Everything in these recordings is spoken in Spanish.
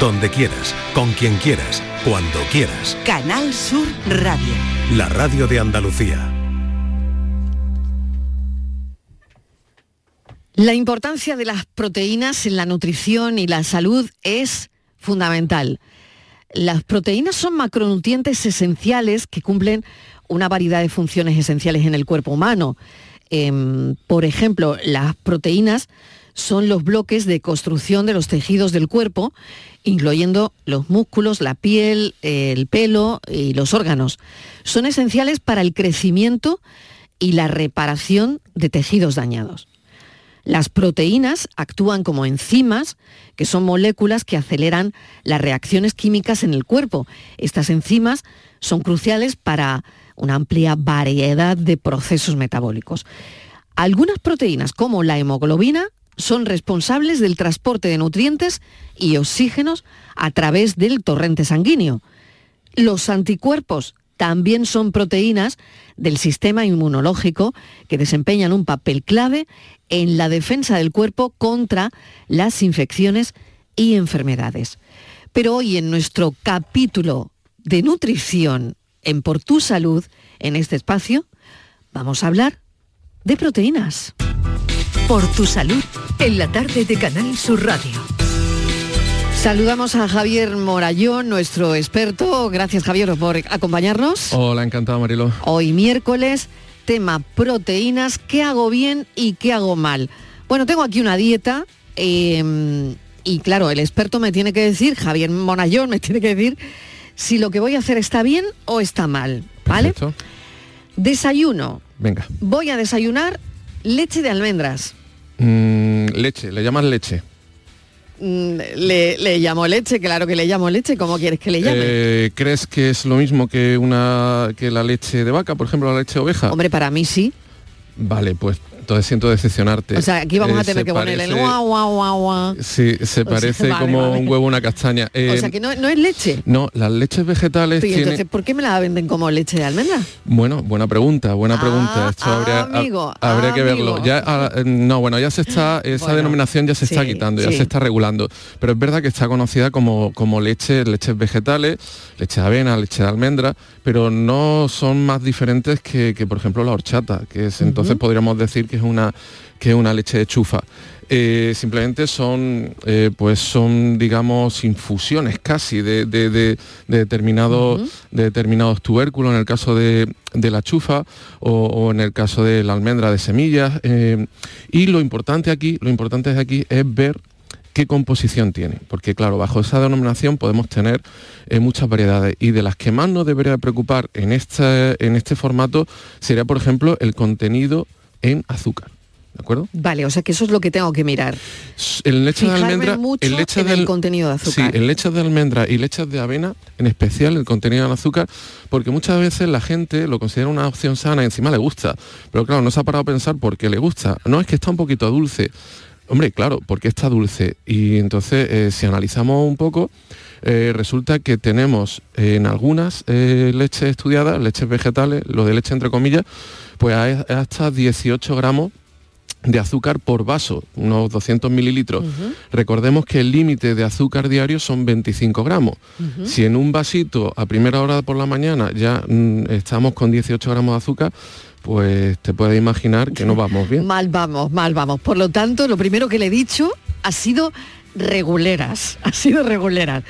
donde quieras, con quien quieras, cuando quieras. Canal Sur Radio. La radio de Andalucía. La importancia de las proteínas en la nutrición y la salud es fundamental. Las proteínas son macronutrientes esenciales que cumplen una variedad de funciones esenciales en el cuerpo humano. Em, por ejemplo, las proteínas son los bloques de construcción de los tejidos del cuerpo, incluyendo los músculos, la piel, el pelo y los órganos. Son esenciales para el crecimiento y la reparación de tejidos dañados. Las proteínas actúan como enzimas, que son moléculas que aceleran las reacciones químicas en el cuerpo. Estas enzimas son cruciales para una amplia variedad de procesos metabólicos. Algunas proteínas, como la hemoglobina, son responsables del transporte de nutrientes y oxígenos a través del torrente sanguíneo. Los anticuerpos también son proteínas del sistema inmunológico que desempeñan un papel clave en la defensa del cuerpo contra las infecciones y enfermedades. Pero hoy en nuestro capítulo de nutrición en Por tu Salud, en este espacio, vamos a hablar de proteínas. Por tu salud, en la tarde de Canal Sur Radio. Saludamos a Javier Morayón, nuestro experto. Gracias Javier por acompañarnos. Hola, encantado Marilo. Hoy miércoles, tema proteínas, qué hago bien y qué hago mal. Bueno, tengo aquí una dieta eh, y claro, el experto me tiene que decir, Javier Morayón me tiene que decir si lo que voy a hacer está bien o está mal. ¿Vale? Perfecto. Desayuno. Venga. Voy a desayunar leche de almendras. Mm, leche, le llamas leche. Mm, Le, le llamo leche, claro que le llamo leche. ¿Cómo quieres que le llame? Eh, ¿Crees que es lo mismo que una que la leche de vaca, por ejemplo, la leche de oveja? Hombre, para mí sí. Vale, pues entonces siento decepcionarte. O sea, aquí vamos Eh, a tener se que ponerle el parece- guau, guau, guau, guau. Sí, se O sea, parece vale, como vale. un huevo una castaña. o Eh, sea, que no, no es leche. No, las leches vegetales entonces. ¿por qué me la venden como leche de almendra? Bueno, buena pregunta, buena Ah, pregunta. Esto habría, amigo, habría que amigo. verlo. Ya, ah, eh, no, bueno, ya se está, esa Bueno, denominación ya se está quitando, ya sí. se está regulando. Pero es verdad que está conocida como, como leche, leches vegetales, leche de avena, leche de almendra, pero no son más diferentes que, que, por ejemplo, la horchata, que es entonces podríamos decir que es una, que es una leche de chufa. Eh, simplemente son eh, pues son digamos infusiones casi de, de- de- de determinados de determinados tubérculos en el caso de, de la chufa o, o en el caso de la almendra de semillas eh, y lo importante aquí lo importante aquí es ver qué composición tiene, porque claro, bajo esa denominación podemos tener eh, muchas variedades y de las que más nos debería preocupar en este, en este formato sería, por ejemplo, el contenido en azúcar. ¿De acuerdo? Vale, o sea que eso es lo que tengo que mirar. El leche de almendra, mucho el leche en del- el contenido de azúcar. Sí, en leches de almendra y leches de avena, en especial el contenido en azúcar, porque muchas veces la gente lo considera una opción sana y encima le gusta. Pero claro, no se ha parado a pensar por qué le gusta. No, es que está un poquito dulce. Hombre, claro, porque está dulce. Y entonces, eh, si analizamos un poco, eh, resulta que tenemos en algunas eh, leches estudiadas, leches vegetales, lo de leche entre comillas, pues hay hasta 18 gramos de azúcar por vaso, unos 200 mililitros. Recordemos que el límite de azúcar diario son 25 gramos. Si en un vasito a primera hora por la mañana ya mm, estamos con 18 gramos de azúcar, pues te puedes imaginar que no vamos bien. Mal vamos, mal vamos. Por lo tanto, lo primero que le he dicho ha sido reguleras, ha sido reguleras.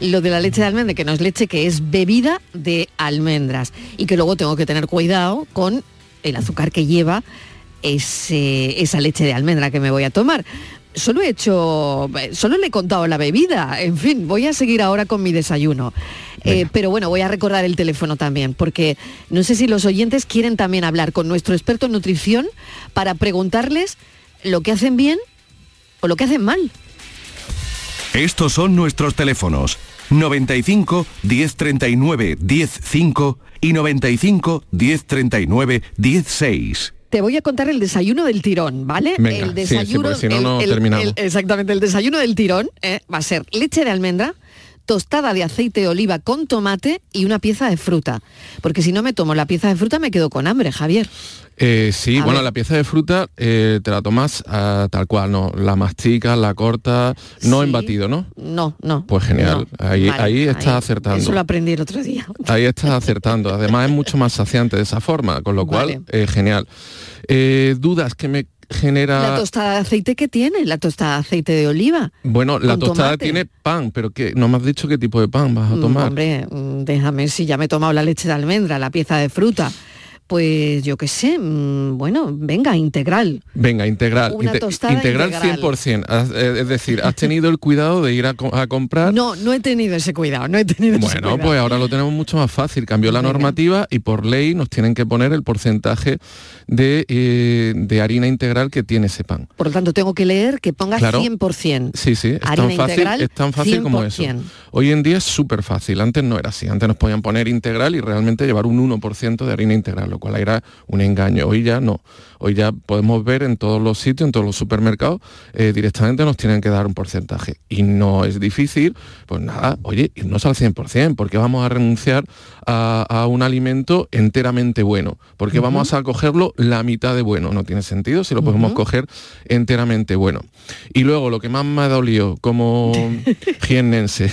Lo de la leche de almendra, que no es leche, que es bebida de almendras. Y que luego tengo que tener cuidado con el azúcar que lleva esa leche de almendra que me voy a tomar. Solo he hecho, solo le he contado la bebida. En fin, voy a seguir ahora con mi desayuno. Eh, pero bueno, voy a recordar el teléfono también, porque no sé si los oyentes quieren también hablar con nuestro experto en nutrición para preguntarles lo que hacen bien o lo que hacen mal. Estos son nuestros teléfonos. 95 1039 105 y 95 1039 16. Te voy a contar el desayuno del tirón, ¿vale? Venga, el sí, sí, porque si no, el- no el- terminamos. el- exactamente, el desayuno del tirón eh, va a ser leche de almendra, tostada de aceite de oliva con tomate y una pieza de fruta. Porque si no me tomo la pieza de fruta me quedo con hambre, Javier. Eh, sí, A bueno, ver. la pieza de fruta eh, te la tomas ah, tal cual, ¿no? La masticas, la cortas, no Sí. en batido, ¿no? No, no. Pues genial, no. ahí- ahí estás acertando. Eso lo aprendí el otro día. Ahí estás acertando. Además es mucho más saciante de esa forma, con lo cual, Vale. eh, genial. Eh, dudas que me genera... La tostada de aceite que tiene, la tostada de aceite de oliva. bueno, la tostada tomate. tiene pan, pero que no me has dicho qué tipo de pan vas a Mm, tomar. Hombre, mm, déjame si ya me he tomado la leche de almendra, la pieza de fruta. Pues yo qué sé, mm, bueno, venga, integral. Venga, integral. Una tostada integral, integral. 100%. Has- eh, Es decir, has tenido el cuidado de ir a, co- a comprar... No, no he tenido ese cuidado, no he tenido ese Bueno, cuidado. pues ahora lo tenemos mucho más fácil. Cambió la Venga. normativa y por ley nos tienen que poner el porcentaje de, eh, de harina integral que tiene ese pan. Por lo tanto, tengo que leer que ponga Claro. 100%. Sí, sí, es Harina tan fácil, es tan fácil como eso. 100%. Hoy en día es súper fácil, antes no era así, antes nos podían poner integral y realmente llevar un 1% de harina integral, cual era un engaño. Hoy ya no, hoy ya podemos ver en todos los sitios, en todos los supermercados, eh, directamente nos tienen que dar un porcentaje. Y no es difícil, pues nada, oye, irnos al 100%, porque vamos a renunciar a, a un alimento enteramente bueno, porque vamos a cogerlo la mitad de bueno, no tiene sentido si lo podemos coger enteramente bueno. Y luego lo que más me ha dolido como jiennense,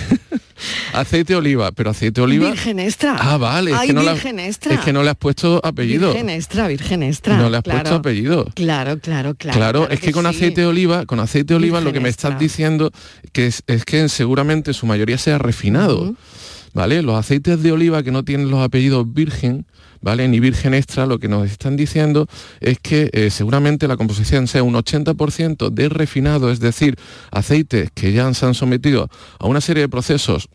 aceite de oliva, pero aceite de oliva... Virgen extra. Ah, vale, es Ay, que, no le virgen has, extra. es que no le has puesto apellido. Virgen extra, virgen extra. No le has claro. puesto apellido. Claro, claro, claro. Claro, es que, con sí. aceite de oliva, con aceite de oliva lo que me estás extra. diciendo que es, es que seguramente su mayoría sea refinado. ¿Vale? Los aceites de oliva que no tienen los apellidos virgen, ¿vale? Ni virgen extra, lo que nos están diciendo es que eh, seguramente la composición sea un 80% de refinado, es decir, aceites que ya se han sometido a una serie de procesos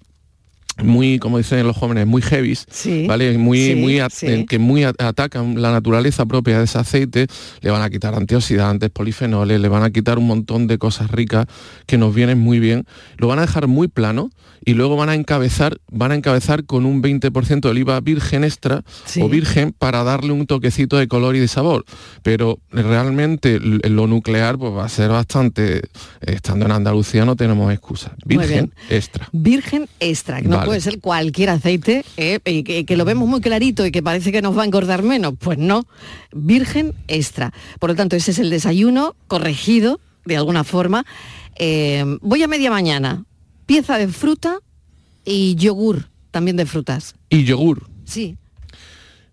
muy, como dicen los jóvenes, muy heavies, Sí, ¿vale? Muy, sí, muy sí. eh, que muy at- atacan la naturaleza propia de ese aceite, le van a quitar antioxidantes, polifenoles, le van a quitar un montón de cosas ricas que nos vienen muy bien, lo van a dejar muy plano y luego van a encabezar, van a encabezar con un 20% de oliva virgen extra o virgen para darle un toquecito de color y de sabor. Pero realmente lo nuclear pues va a ser bastante, estando en Andalucía no tenemos excusa. Virgen extra. Virgen extra, no Vale. puede ser cualquier aceite, eh, y que, que lo vemos muy clarito y que parece que nos va a engordar menos. Pues no, virgen extra. Por lo tanto, ese es el desayuno corregido, de alguna forma. Eh, voy a media mañana, pieza de fruta y yogur, también de frutas. Y yogur. Sí,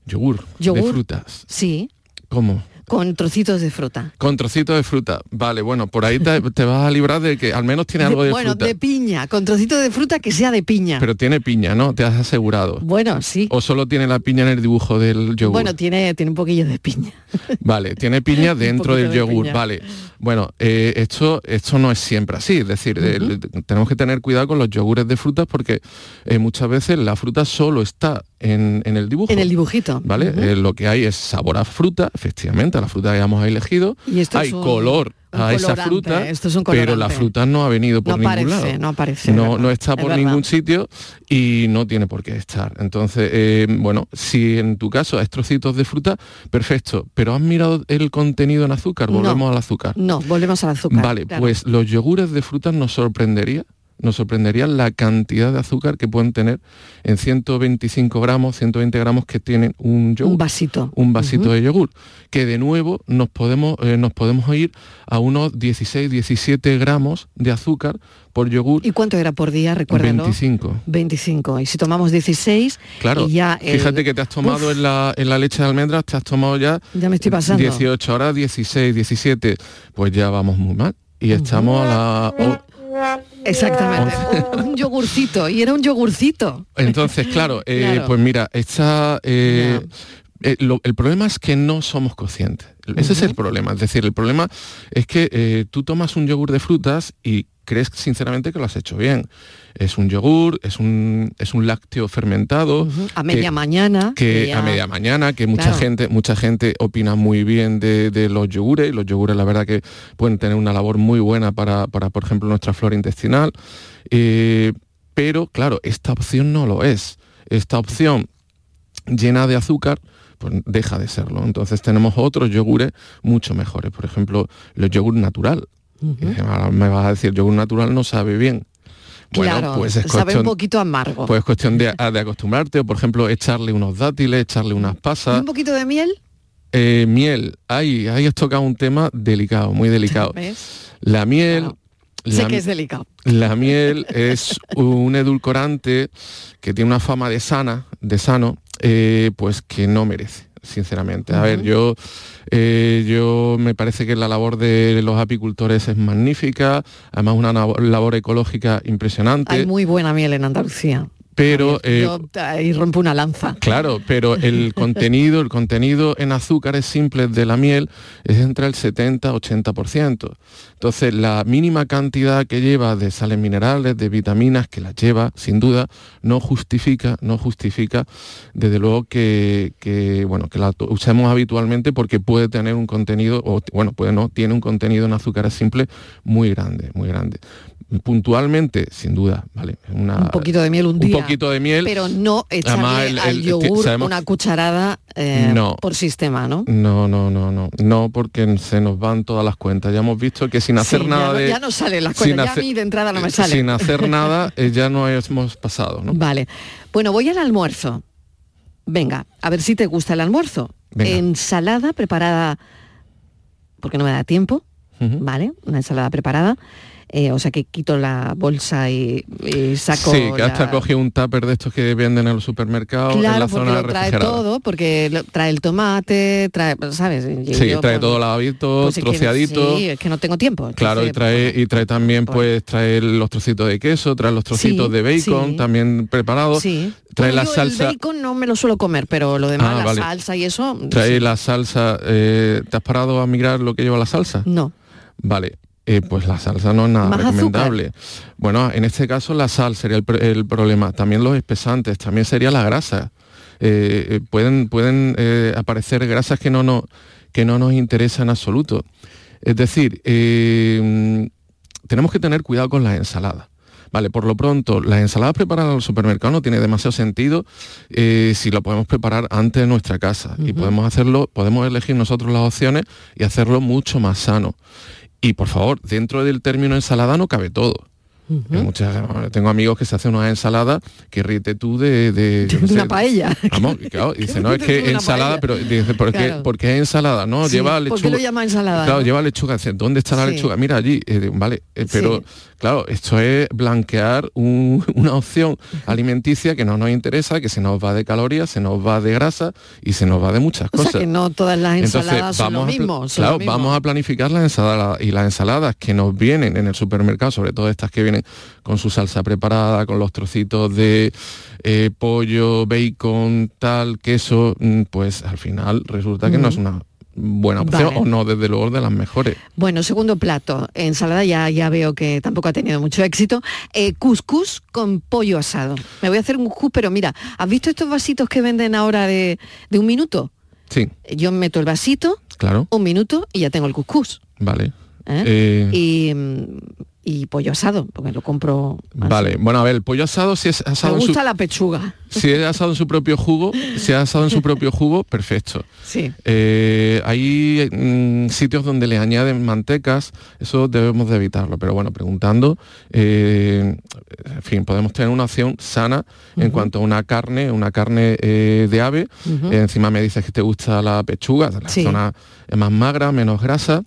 Yogur, Yogur. de frutas. sí, ¿Cómo? Con trocitos de fruta. Con trocitos de fruta. Vale, bueno, por ahí te, te vas a librar de que al menos tiene algo de bueno, fruta. de piña, con trocitos de fruta que sea de piña. Pero tiene piña, ¿no? Te has asegurado. bueno, sí. O solo tiene la piña en el dibujo del yogur. Bueno, tiene, tiene un poquillo de piña. Vale, tiene piña dentro del de yogur, piña. vale. Bueno, eh, esto, esto no es siempre así, es decir, el- tenemos que tener cuidado con los yogures de frutas porque eh, muchas veces la fruta solo está en, en el dibujo. En el dibujito. ¿Vale? Eh, lo que hay es sabor a fruta, efectivamente, la fruta que hayamos elegido. Y esto hay es un- color un a esa fruta, esto es un pero la fruta no ha venido por No ningún lado. no aparece, No, es no está es por ningún sitio y no tiene por qué estar. Entonces, eh, bueno, si en tu caso hay trocitos de fruta, perfecto. Pero has mirado el contenido en azúcar, volvemos al azúcar. No, volvemos al azúcar. Vale, claro. pues los yogures de frutas nos sorprendería, nos sorprendería la cantidad de azúcar que pueden tener en 125 gramos, 120 gramos que tienen un yogur. Un vasito. Un vasito de yogur. Que de nuevo nos podemos, eh, nos podemos ir a unos 16, 17 gramos de azúcar por yogur. ¿Y cuánto era por día? Recuérdalo. 25. 25. Y si tomamos 16, Claro, y ya el- fíjate que te has tomado Uf, en la, en la leche de almendras, te has tomado ya Ya me estoy pasando. 18, ahora 16, 17, pues ya vamos muy mal. Y estamos a la... o- Exactamente. un, yogurcito. Y era un yogurcito. Entonces, claro, eh, Claro. pues mira, está... eh, eh, lo- el problema es que no somos conscientes. Ese es el problema. Es decir, el problema es que eh, tú tomas un yogur de frutas y crees sinceramente que lo has hecho bien. Es un yogur, es un, es un lácteo fermentado. A que- media mañana. que ya- a media mañana, que mucha Claro. gente, mucha gente opina muy bien de, de los yogures, y los yogures la verdad que pueden tener una labor muy buena para, para, por ejemplo, nuestra flora intestinal. Eh, pero claro, esta opción no lo es. Esta opción llena de azúcar, pues deja de serlo. Entonces tenemos otros yogures mucho mejores. Por ejemplo, el yogur natural. Ahora me vas a decir, yogur natural no sabe bien. Bueno, claro, pues es sabe un poquito amargo. pues es cuestión de, de acostumbrarte, o por ejemplo, echarle unos dátiles, echarle unas ¿Y pasas. un poquito de miel? Eh, miel, ahí, ahí has tocado un tema delicado, muy delicado. ¿Ves? La miel... Claro. la Sé que es delicado. La miel es un edulcorante que tiene una fama de sana, de sano, eh, pues que no merece, sinceramente. A ver, yo, eh, yo me parece que la labor de los apicultores es magnífica, además una labor ecológica impresionante, Hay muy buena miel en Andalucía. Pero eh, Yo ahí rompo una lanza. Claro, pero el contenido, el contenido en azúcares simples de la miel es entre el 70-80%. Entonces, la mínima cantidad que lleva de sales minerales, de vitaminas, que las lleva, sin duda, no justifica, no justifica, desde luego que, que, bueno, que la usemos habitualmente porque puede tener un contenido, o bueno, puede no, tiene un contenido en azúcares simples muy grande, muy grande. Puntualmente, sin duda, ¿vale? Una- Un poquito de miel un día. poquito de miel. Pero no echarle Además, el- al el- yogur sabemos- una cucharada eh, No. por sistema, ¿no? No, no, no, no, no, porque se nos van todas las cuentas. Ya hemos visto que sin hacer Sí, ya nada no- de... ya no salen las cuentas, ya hacer- a mí de entrada no me salen. Sin hacer nada eh, ya no hemos pasado, ¿no? Vale. Bueno, voy al almuerzo. Venga, a ver si te gusta el almuerzo. Venga. Ensalada preparada, porque no me da tiempo. ¿vale? Una ensalada preparada. Eh, o sea que quito la bolsa y, y saco. Sí, que hasta la- cogí un tupper de estos que venden en los supermercados en Claro, la porque zona lo trae todo, porque lo- trae el tomate, trae, ¿sabes? Y Sí, yo, trae pues, todo lavadito, pues es que- troceadito. sí, es que no tengo tiempo. Claro, y trae, y trae también, pues- pues, trae los trocitos de queso, trae los trocitos Sí, de bacon sí. también preparados, Sí. trae Bueno, la yo salsa, El bacon no me lo suelo comer, pero lo demás, Ah, la vale. salsa y eso. trae la salsa, eh, ¿te has parado a mirar lo que lleva la salsa? No. Vale, eh, pues la salsa no es nada Más recomendable. Bueno, en este caso la sal sería el, pr- el problema. También los espesantes, también sería la grasa. Eh, eh, pueden pueden aparecer grasas que no, no, que no nos interesan en absoluto. Es decir, tenemos que tener cuidado con las ensaladas. Vale, por lo pronto, las ensaladas preparadas en el supermercado no tiene demasiado sentido eh, si lo podemos preparar antes en nuestra casa. Y podemos hacerlo, podemos elegir nosotros las opciones y hacerlo mucho más sano. Y por favor, dentro del término ensalada no cabe todo. Hay muchas- tengo amigos que se hacen una ensalada que ríete tú de... de, De una sé, paella. Vamos, claro, dice, no, es que ensalada, paella. pero dice, ¿por Claro. por qué es ensalada? No, Sí, lleva ¿por lechuga. qué lo llama ensalada, Claro, no? lleva lechuga. Dice, ¿dónde está la Sí. lechuga? Mira allí. Eh, vale, eh, pero Sí. Claro, esto es blanquear un- una opción alimenticia que no nos interesa, que se nos va de calorías, se nos va de grasa y se nos va de muchas O cosas. sea que no todas las ensaladas son lo mismo. son claro, lo mismo. vamos a planificar las ensaladas y las ensaladas que nos vienen en el supermercado, sobre todo estas que vienen con su salsa preparada, con los trocitos de eh, pollo, bacon, tal, queso, mm, pues al final resulta que no es una buena opción Vale. o no desde luego de las mejores. Bueno, segundo plato, ensalada ya, ya veo que tampoco ha tenido mucho éxito. Eh, couscous con pollo asado. Me voy a hacer un couscous, pero mira, ¿has visto estos vasitos que venden ahora de, de un minuto? Sí, Yo meto el vasito, claro, un minuto y ya tengo el couscous. vale. ¿eh? Eh, Y, y pollo asado, porque lo compro. así. Vale, bueno, a ver, el pollo asado si es Me asado en su, gusta la pechuga. si es asado en su propio jugo, si es asado en su propio jugo, perfecto. Sí. Eh, hay mm, sitios donde le añaden mantecas, eso debemos de evitarlo, pero bueno, preguntando, eh, en fin, podemos tener una opción sana en cuanto a una carne, una carne eh, de ave, encima me dices que te gusta la pechuga, la Sí. zona es más magra, menos grasa,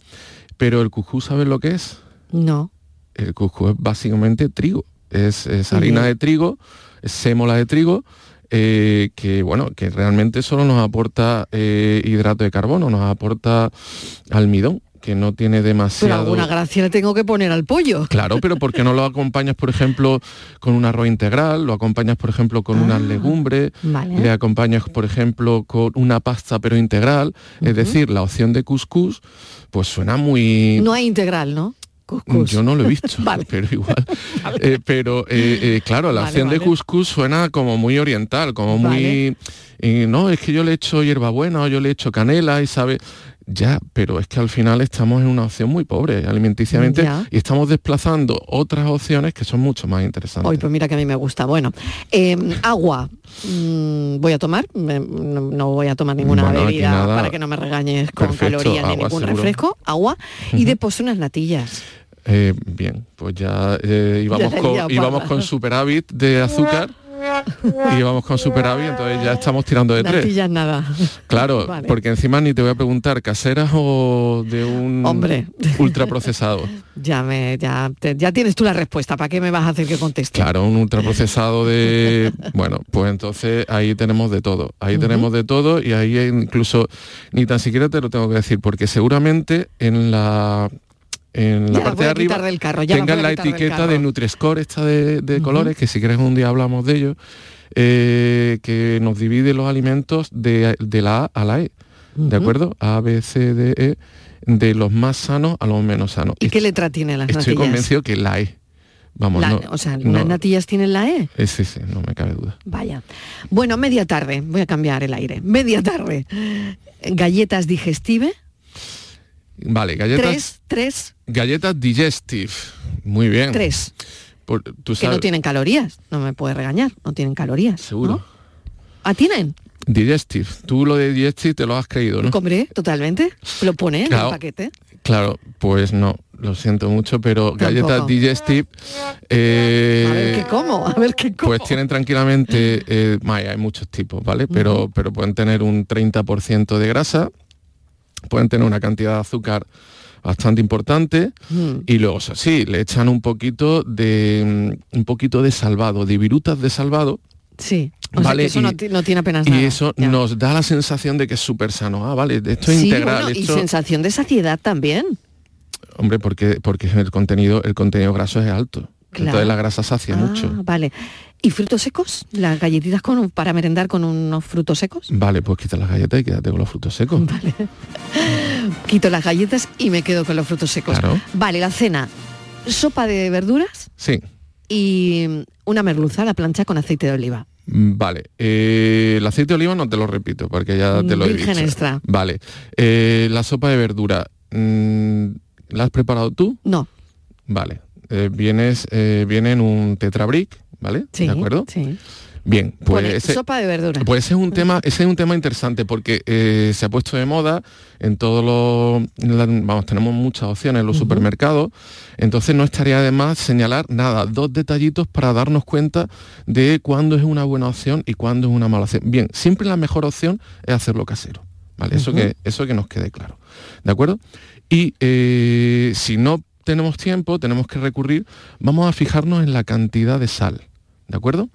pero el cucú, ¿sabes lo que es? No. El cuscús es básicamente trigo, es, harina de trigo, es sémola de trigo, eh, que bueno, que realmente solo nos aporta eh, hidrato de carbono, nos aporta almidón, que no tiene Pero demasiado. alguna gracia le tengo que poner al pollo. Claro, pero ¿por qué no lo acompañas, por ejemplo, con un arroz integral? Lo acompañas, por ejemplo, con unas Ah, legumbres, vale. le acompañas, por ejemplo, con una pasta pero integral. Es decir, la opción de couscous, pues suena muy... No hay integral, ¿no? Yo no lo he visto, Vale. pero igual. Eh, pero eh, eh, claro, la Vale, opción de couscous suena como muy oriental, como muy... no, es que yo le echo hierbabuena o yo le echo canela y sabe... Ya, pero es que al final estamos en una opción muy pobre alimenticiamente Ya. y estamos desplazando otras opciones que son mucho más interesantes. Hoy, pues mira que a mí me gusta. Bueno, eh, agua. Mm, voy a tomar. No, no voy a tomar ninguna Bueno, bebida nada. para que no me regañes con Perfecto, calorías ni ningún seguro. refresco. Agua. Y de postre unas natillas. Eh, bien, pues ya eh, íbamos, Ya con, íbamos con superávit de azúcar y íbamos con superávit, entonces ya estamos tirando de tres. Natillas nada. Claro, Vale. porque encima ni te voy a preguntar, ¿caseras o de un Hombre. ultraprocesado? Ya me, ya, te- ya tienes tú la respuesta. ¿Para qué me vas a hacer que conteste? Claro, un ultraprocesado de... Bueno, pues entonces ahí tenemos de todo. Ahí tenemos de todo y ahí incluso ni tan siquiera te lo tengo que decir, porque seguramente en la... En la Ya, parte de arriba del carro, ya tengan la etiqueta de Nutri-Score esta de, de colores, que si quieres un día hablamos de ello, eh, que nos divide los alimentos de, de la A a la E. ¿De acuerdo? A, B, C, D, E, de los más sanos a los menos sanos. ¿Y qué letra tienen las Estoy natillas? convencido que la E. Vamos, La- no, o sea, no, ¿las natillas tienen la E? eh, sí, sí, no me cabe duda. Vaya. Bueno, media tarde. Voy a cambiar el aire. Media tarde. Galletas digestive. Vale, galletas, Tres, tres, galletas digestive. Muy bien. tres. Por- tú Que no tienen calorías. No me puedes regañar. No tienen calorías. Seguro. ¿no? ¿Ah, tienen? Digestive. Tú lo de digestive te lo has creído, ¿no? Compré totalmente. Lo pone en el paquete. Claro, pues no, lo siento mucho, pero galletas digestive... eh, A ver qué como. A ver qué como. Pues tienen tranquilamente, eh, hay muchos tipos, ¿vale? Pero, pero pueden tener un 30% de grasa, pueden tener una cantidad de azúcar bastante importante Mm. y luego eso sí, le echan un poquito de mm, un poquito de salvado, de virutas de salvado Sí. O sea, Vale, que eso y- no, ti- no tiene apenas y nada. eso Ya. nos da la sensación de que es súper sano. Ah, vale, esto es Sí, integral, bueno, y sensación de saciedad también. hombre, porque porque el contenido el contenido graso es alto. Claro. Entonces la grasa sacia Ah, mucho. Vale. ¿Y frutos secos? ¿Las galletitas con un- para merendar con unos frutos secos? Vale, pues quita las galletas y quédate con los frutos secos. Quito las galletas y me quedo con los frutos secos. Claro. Vale, la cena. Sopa de verduras Sí. y una merluza a la plancha con aceite de oliva. Mm, Vale, eh, el aceite de oliva no te lo repito porque ya te lo he dicho. extra. Vale, eh, la sopa de verdura, mm, ¿la has preparado tú? No. Vale, eh, vienes, eh, viene en un tetrabric, ¿vale? Sí. ¿De acuerdo? Sí. Bien, pues Pone ese, sopa de verduras. pues ese es un tema, ese es un tema interesante porque eh, se ha puesto de moda en todos los, vamos, tenemos muchas opciones en los supermercados, entonces no estaría de más señalar nada, dos detallitos para darnos cuenta de cuándo es una buena opción y cuándo es una mala opción. Bien, siempre la mejor opción es hacerlo casero, ¿vale? Eso que, eso que nos quede claro, ¿de acuerdo? Y eh, si no tenemos tiempo, tenemos que recurrir, vamos a fijarnos en la cantidad de sal, ¿de acuerdo?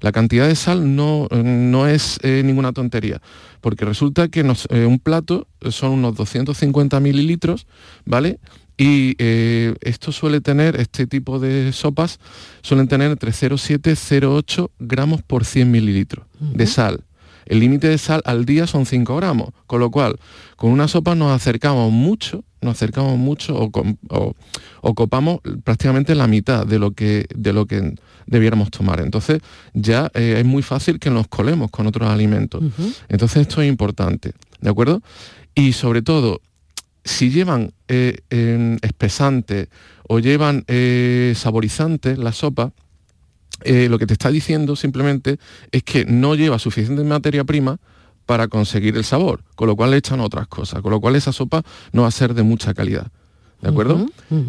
La cantidad de sal no, no es eh, ninguna tontería, porque resulta que nos- eh, un plato son unos 250 mililitros, ¿vale? Y eh, esto suele tener, este tipo de sopas, suelen tener entre 0,7 y 0,8 gramos por 100 mililitros de sal. El límite de sal al día son 5 gramos, con lo cual con una sopa nos acercamos mucho, nos acercamos mucho o, com- o- o copamos prácticamente la mitad de lo que, de lo que debiéramos tomar. Entonces ya eh, es muy fácil que nos colemos con otros alimentos. Entonces esto es importante, ¿de acuerdo? Y sobre todo, si llevan eh, em, espesantes o llevan eh, saborizantes la sopa, eh, lo que te está diciendo simplemente es que no lleva suficiente materia prima para conseguir el sabor, con lo cual le echan otras cosas, con lo cual esa sopa no va a ser de mucha calidad. ¿De acuerdo?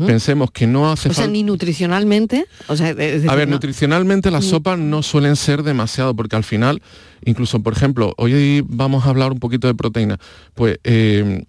Pensemos que no hace O sea, falta... ni nutricionalmente. O sea, es decir, A ver, no- nutricionalmente las sopas no suelen ser demasiado, porque al final, incluso, por ejemplo, hoy vamos a hablar un poquito de proteína. Pues, eh,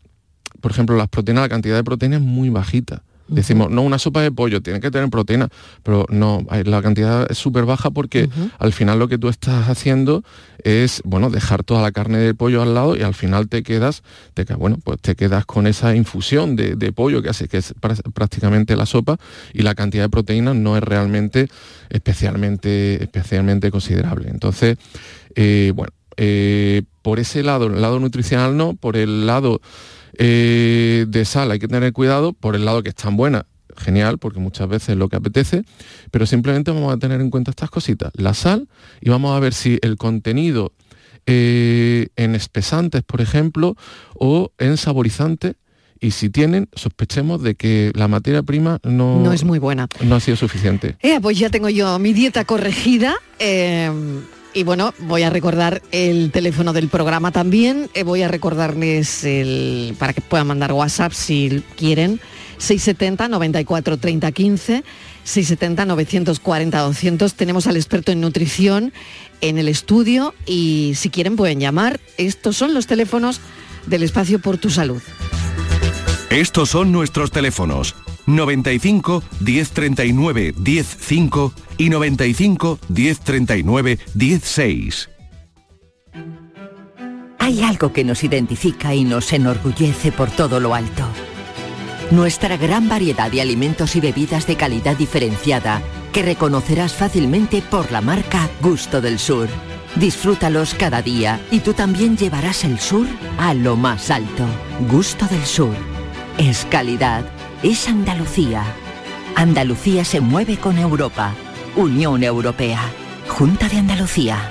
por ejemplo, las proteínas, la cantidad de proteína es muy bajita. Decimos, no, una sopa de pollo tiene que tener proteína, pero no, hay- la cantidad es súper baja porque al final lo que tú estás haciendo es, bueno, dejar toda la carne de pollo al lado y al final te quedas, te, quedas- bueno, pues te quedas con esa infusión de, de pollo que hace que es prá- prácticamente la sopa y la cantidad de proteína no es realmente especialmente, especialmente considerable. Entonces, eh, bueno, eh, por ese lado, el lado nutricional no, por el lado eh, de sal hay que tener cuidado, por el lado que están buenas, genial, porque muchas veces es lo que apetece, pero simplemente vamos a tener en cuenta estas cositas, la sal, y vamos a ver si el contenido eh, en espesantes, por ejemplo, o en saborizantes, y si tienen, sospechemos de que la materia prima no, no es muy buena. no ha sido suficiente. Eh, pues ya tengo yo mi dieta corregida. eh, y bueno, voy a recordar el teléfono del programa también. eh, voy a recordarles el, para que puedan mandar WhatsApp si quieren. 670 94 30 15, 670 940 200. Tenemos al experto en nutrición en el estudio y si quieren pueden llamar. Estos son los teléfonos del espacio por tu salud. Estos son nuestros teléfonos 95 1039 105 y 95 1039 16. Hay algo que nos identifica y nos enorgullece por todo lo alto. Nuestra gran variedad de alimentos y bebidas de calidad diferenciada que reconocerás fácilmente por la marca Gusto del Sur. Disfrútalos cada día y tú también llevarás el sur a lo más alto. Gusto del Sur. Es calidad. Es Andalucía. Andalucía se mueve con Europa. Unión Europea. Junta de Andalucía.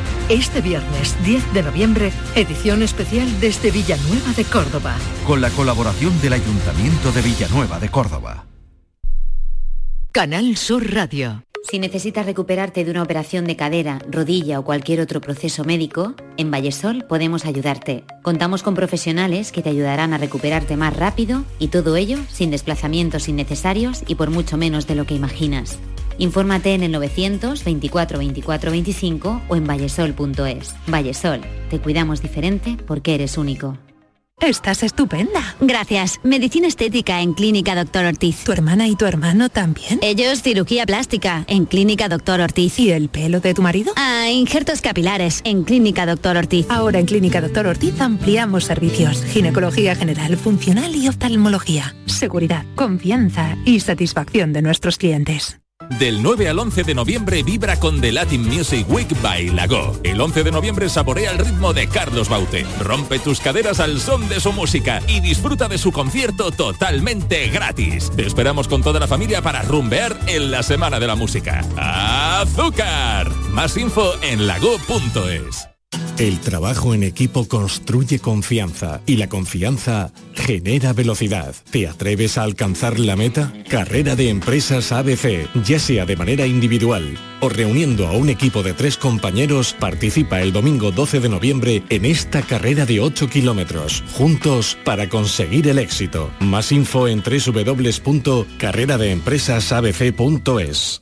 Este viernes 10 de noviembre, edición especial desde Villanueva de Córdoba. Con la colaboración del Ayuntamiento de Villanueva de Córdoba. Canal Sur Radio. Si necesitas recuperarte de una operación de cadera, rodilla o cualquier otro proceso médico, en Vallesol podemos ayudarte. Contamos con profesionales que te ayudarán a recuperarte más rápido y todo ello sin desplazamientos innecesarios y por mucho menos de lo que imaginas. Infórmate en el 924 24 25 o en vallesol.es. Vallesol, te cuidamos diferente porque eres único. Estás estupenda. Gracias. Medicina estética en Clínica Doctor Ortiz. ¿Tu hermana y tu hermano también? Ellos cirugía plástica en Clínica Doctor Ortiz. ¿Y el pelo de tu marido? Ah, injertos capilares en Clínica Doctor Ortiz. Ahora en Clínica Doctor Ortiz ampliamos servicios. Ginecología general, funcional y oftalmología. Seguridad, confianza y satisfacción de nuestros clientes. Del 9 al 11 de noviembre vibra con The Latin Music Week by Lago. El 11 de noviembre saborea el ritmo de Carlos Baute. Rompe tus caderas al son de su música y disfruta de su concierto totalmente gratis. Te esperamos con toda la familia para rumbear en la Semana de la Música. ¡Azúcar! Más info en lago.es. El trabajo en equipo construye confianza y la confianza genera velocidad. ¿Te atreves a alcanzar la meta? Carrera de Empresas ABC, ya sea de manera individual o reuniendo a un equipo de tres compañeros, participa el domingo 12 de noviembre en esta carrera de 8 kilómetros, juntos para conseguir el éxito. Más info en www.carreradeempresasabc.es.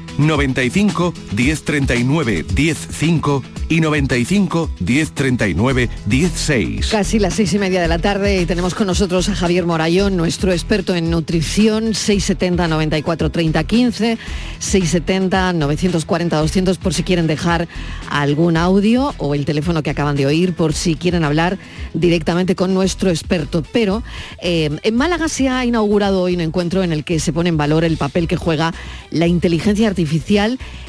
95 1039 105 y 95 1039 16. Casi las seis y media de la tarde y tenemos con nosotros a Javier Morayón, nuestro experto en nutrición, 670 94 30 15, 670 940 200 por si quieren dejar algún audio o el teléfono que acaban de oír por si quieren hablar directamente con nuestro experto. Pero eh, en Málaga se ha inaugurado hoy un encuentro en el que se pone en valor el papel que juega la inteligencia artificial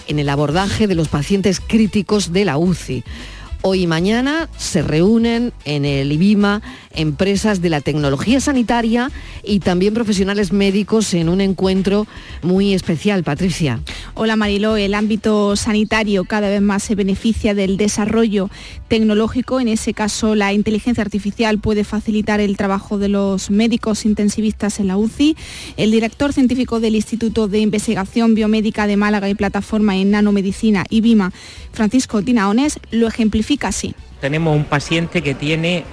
en el abordaje de los pacientes críticos de la UCI. Hoy y mañana se reúnen en el IBIMA empresas de la tecnología sanitaria y también profesionales médicos en un encuentro muy especial. Patricia. Hola Mariló, el ámbito sanitario cada vez más se beneficia del desarrollo tecnológico. En ese caso, la inteligencia artificial puede facilitar el trabajo de los médicos intensivistas en la UCI. El director científico del Instituto de Investigación Biomédica de Málaga y Plataforma en Nanomedicina, IBIMA, Francisco Tinaones, lo ejemplifica tenemos un paciente que tiene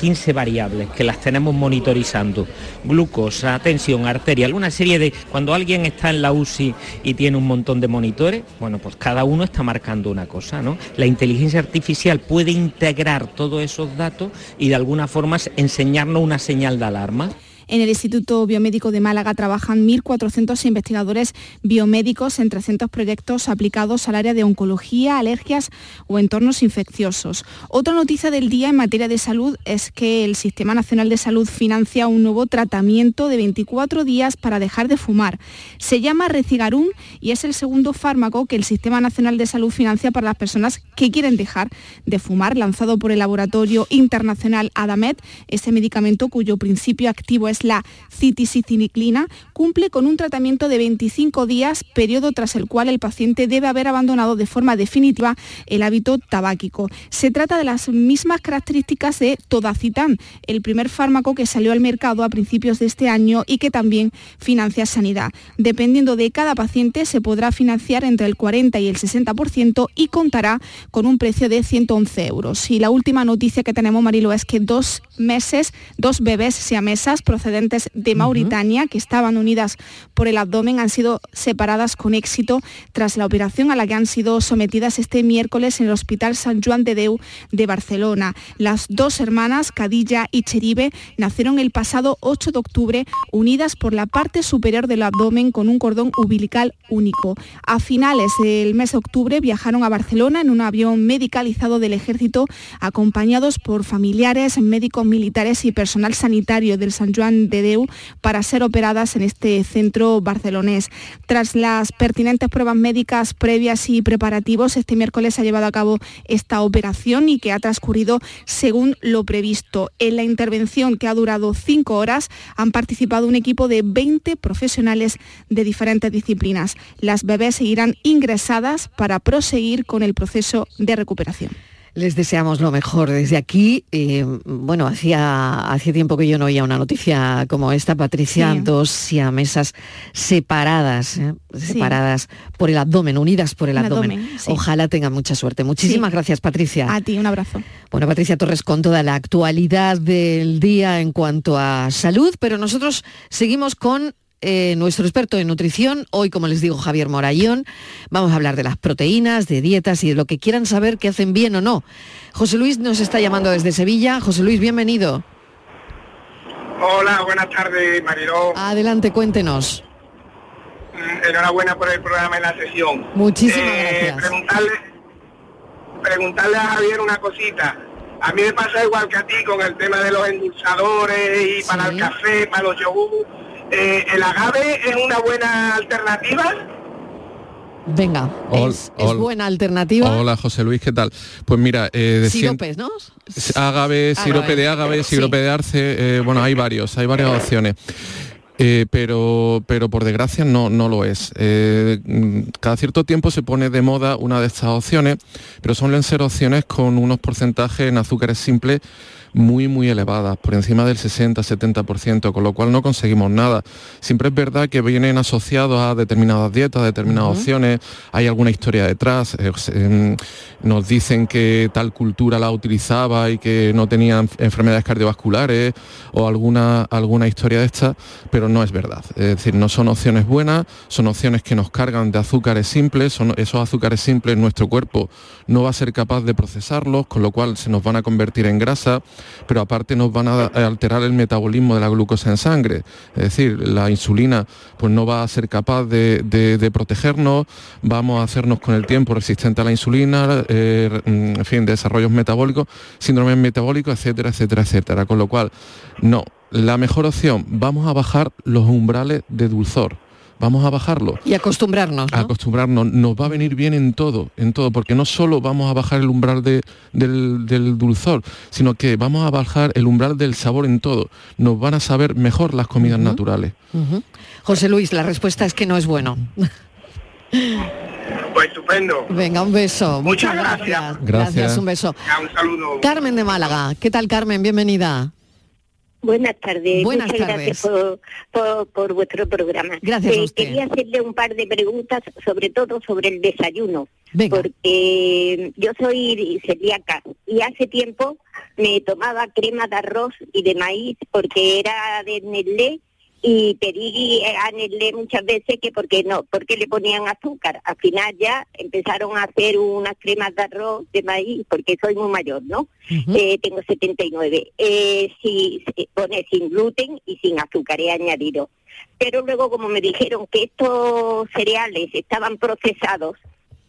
15 eh, variables que las tenemos monitorizando. Glucosa, tensión arterial, una serie de... Cuando alguien está en la UCI y tiene un montón de monitores, bueno, pues cada uno está marcando una cosa, ¿no? La inteligencia artificial puede integrar todos esos datos y de alguna forma enseñarnos una señal de alarma. En el Instituto Biomédico de Málaga trabajan 1.400 investigadores biomédicos en 300 proyectos aplicados al área de oncología, alergias o entornos infecciosos. Otra noticia del día en materia de salud es que el Sistema Nacional de Salud financia un nuevo tratamiento de 24 días para dejar de fumar. Se llama Recigarum y es el segundo fármaco que el Sistema Nacional de Salud financia para las personas que quieren dejar de fumar, lanzado por el laboratorio internacional Adamet. Este medicamento cuyo principio activo es la citisiciniclina, cumple con un tratamiento de 25 días, periodo tras el cual el paciente debe haber abandonado de forma definitiva el hábito tabáquico. Se trata de las mismas características de Todacitan, el primer fármaco que salió al mercado a principios de este año y que también financia Sanidad. Dependiendo de cada paciente, se podrá financiar entre el 40 y el 60% y contará con un precio de 111 euros. Y la última noticia que tenemos, Marilo, es que dos meses, dos bebés siamesas procedentes de Mauritania, que estaban unidas por el abdomen, han sido separadas con éxito tras la operación a la que han sido sometidas este miércoles en el Hospital San Juan de Deu de Barcelona. Las dos hermanas, Cadilla y Cheribe, nacieron el pasado 8 de octubre unidas por la parte superior del abdomen con un cordón umbilical único. A finales del mes de octubre viajaron a Barcelona en un avión medicalizado del ejército acompañados por familiares, médicos militares y personal sanitario del San Juan de Deu para ser operadas en este centro barcelonés. Tras las pertinentes pruebas médicas previas y preparativos, este miércoles se ha llevado a cabo esta operación y que ha transcurrido según lo previsto. En la intervención que ha durado cinco horas han participado un equipo de 20 profesionales de diferentes disciplinas. Las bebés seguirán ingresadas para proseguir con el proceso de recuperación. Les deseamos lo mejor desde aquí. Eh, bueno, hacía, hacía tiempo que yo no oía una noticia como esta, Patricia, sí. dos siamesas separadas, ¿eh? separadas por el abdomen, unidas por el abdomen. abdomen sí. Ojalá tengan mucha suerte. Muchísimas sí. gracias, Patricia. A ti, un abrazo. Bueno, Patricia Torres con toda la actualidad del día en cuanto a salud, pero nosotros seguimos con eh, nuestro experto en nutrición, hoy como les digo Javier Morayón, vamos a hablar de las proteínas, de dietas y de lo que quieran saber que hacen bien o no. José Luis nos está llamando desde Sevilla. José Luis, bienvenido. Hola, buenas tardes, Mariló. Adelante, cuéntenos. Mm, enhorabuena por el programa y la sesión. Muchísimas eh, gracias. Preguntarle, preguntarle a Javier una cosita. A mí me pasa igual que a ti con el tema de los endulzadores y sí. para el café, para los yogur eh, ¿el agave es una buena alternativa? Venga, es, es, buena alternativa. Hola José Luis, ¿qué tal? Pues mira, eh, de siropes, ¿no? Agave, sirope de agave, sirope sí. de arce, eh, bueno, hay varios, hay varias opciones. Eh, pero, pero por desgracia no, no lo es. Eh, cada cierto tiempo se pone de moda una de estas opciones, pero suelen ser opciones con unos porcentajes en azúcares simples muy, muy elevadas, por encima del 60-70%, con lo cual no conseguimos nada. Siempre es verdad que vienen asociados a determinadas dietas, a determinadas uh -huh. opciones, hay alguna historia detrás, eh, eh, nos dicen que tal cultura la utilizaba y que no tenían enfermedades cardiovasculares o alguna, alguna historia de esta, pero no es verdad. Es decir, no son opciones buenas, son opciones que nos cargan de azúcares simples, son esos azúcares simples nuestro cuerpo no va a ser capaz de procesarlos, con lo cual se nos van a convertir en grasa, pero aparte nos van a alterar el metabolismo de la glucosa en sangre. Es decir, la insulina pues no va a ser capaz de, protegernos, vamos a hacernos con el tiempo resistente a la insulina, eh, en fin, desarrollos metabólicos, síndromes metabólicos, etcétera, etcétera, etcétera. Con lo cual, no, la mejor opción, vamos a bajar los umbrales de dulzor vamos a bajarlo. Y acostumbrarnos. ¿no? A acostumbrarnos. Nos va a venir bien en todo, en todo, porque no solo vamos a bajar el umbral de, del, del, dulzor, sino que vamos a bajar el umbral del sabor en todo. Nos van a saber mejor las comidas uh -huh. naturales. Uh -huh. José Luis, la respuesta es que no es bueno. Pues estupendo. Venga, un beso. Muchas, Muchas gracias. gracias. gracias. un beso. Ya, un saludo. Carmen de Málaga. ¿Qué tal, Carmen? Bienvenida. Buenas tardes. Buenas Muchas tardes. gracias por, por- por vuestro programa. Gracias a Eh, usted. Quería hacerle un par de preguntas, sobre todo sobre el desayuno. Venga. Porque yo soy celíaca y hace tiempo me tomaba crema de arroz y de maíz porque era de Nestlé y pedí a Nestlé muchas veces que porque no, porque le ponían azúcar. Al final ya empezaron a hacer unas cremas de arroz de maíz porque soy muy mayor, ¿no? Eh, tengo 79. Eh, sí, sí, pone sin gluten y sin azúcar he añadido. Pero luego como me dijeron que estos cereales estaban procesados,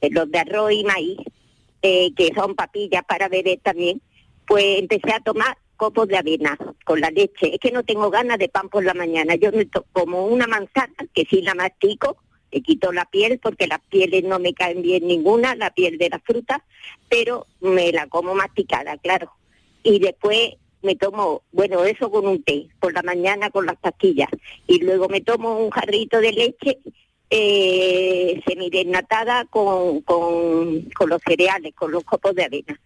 eh, los de arroz y maíz, eh, que son papillas para beber también, pues empecé a tomar copos de avena con la leche. Es que no tengo ganas de pan por la mañana. Yo me como una manzana, que sí la mastico, le quito la piel porque las pieles no me caen bien ninguna, la piel de la fruta, pero me la como masticada, claro. Y después me tomo, bueno, eso con un té, por la mañana con las pastillas. Y luego me tomo un jarrito de leche eh, semidesnatada con, con, con los cereales, con los copos de avena.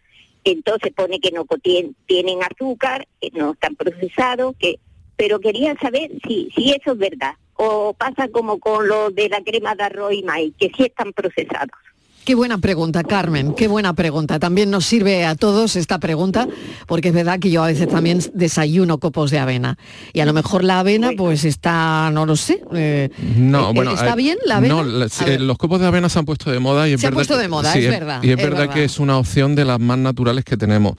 Entonces pone que no contienen, tienen azúcar, que no están procesados, que pero quería saber si, si eso es verdad o pasa como con lo de la crema de arroz y maíz, que sí están procesados. Qué buena pregunta, Carmen, qué buena pregunta. También nos sirve a todos esta pregunta, porque es verdad que yo a veces también desayuno copos de avena. Y a lo mejor la avena, pues está, no lo sé. eh, No, eh, bueno, ¿Está eh, bien la avena? No, la- los copos de avena se han puesto de moda y es Se ha verdad. puesto que- de moda, sí, es verdad, Y es, es verdad, verdad. que es una opción de las más naturales que tenemos.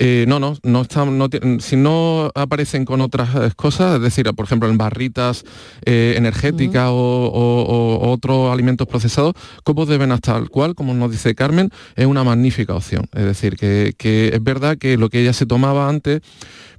Eh, no, no, no están, no si no aparecen con otras cosas, es decir, por ejemplo, en barritas eh, energéticas o, o- o otros alimentos procesados, copos de avena tal cual, como nos dice Carmen, es una magnífica opción. Es decir, que, que es verdad que lo que ella se tomaba antes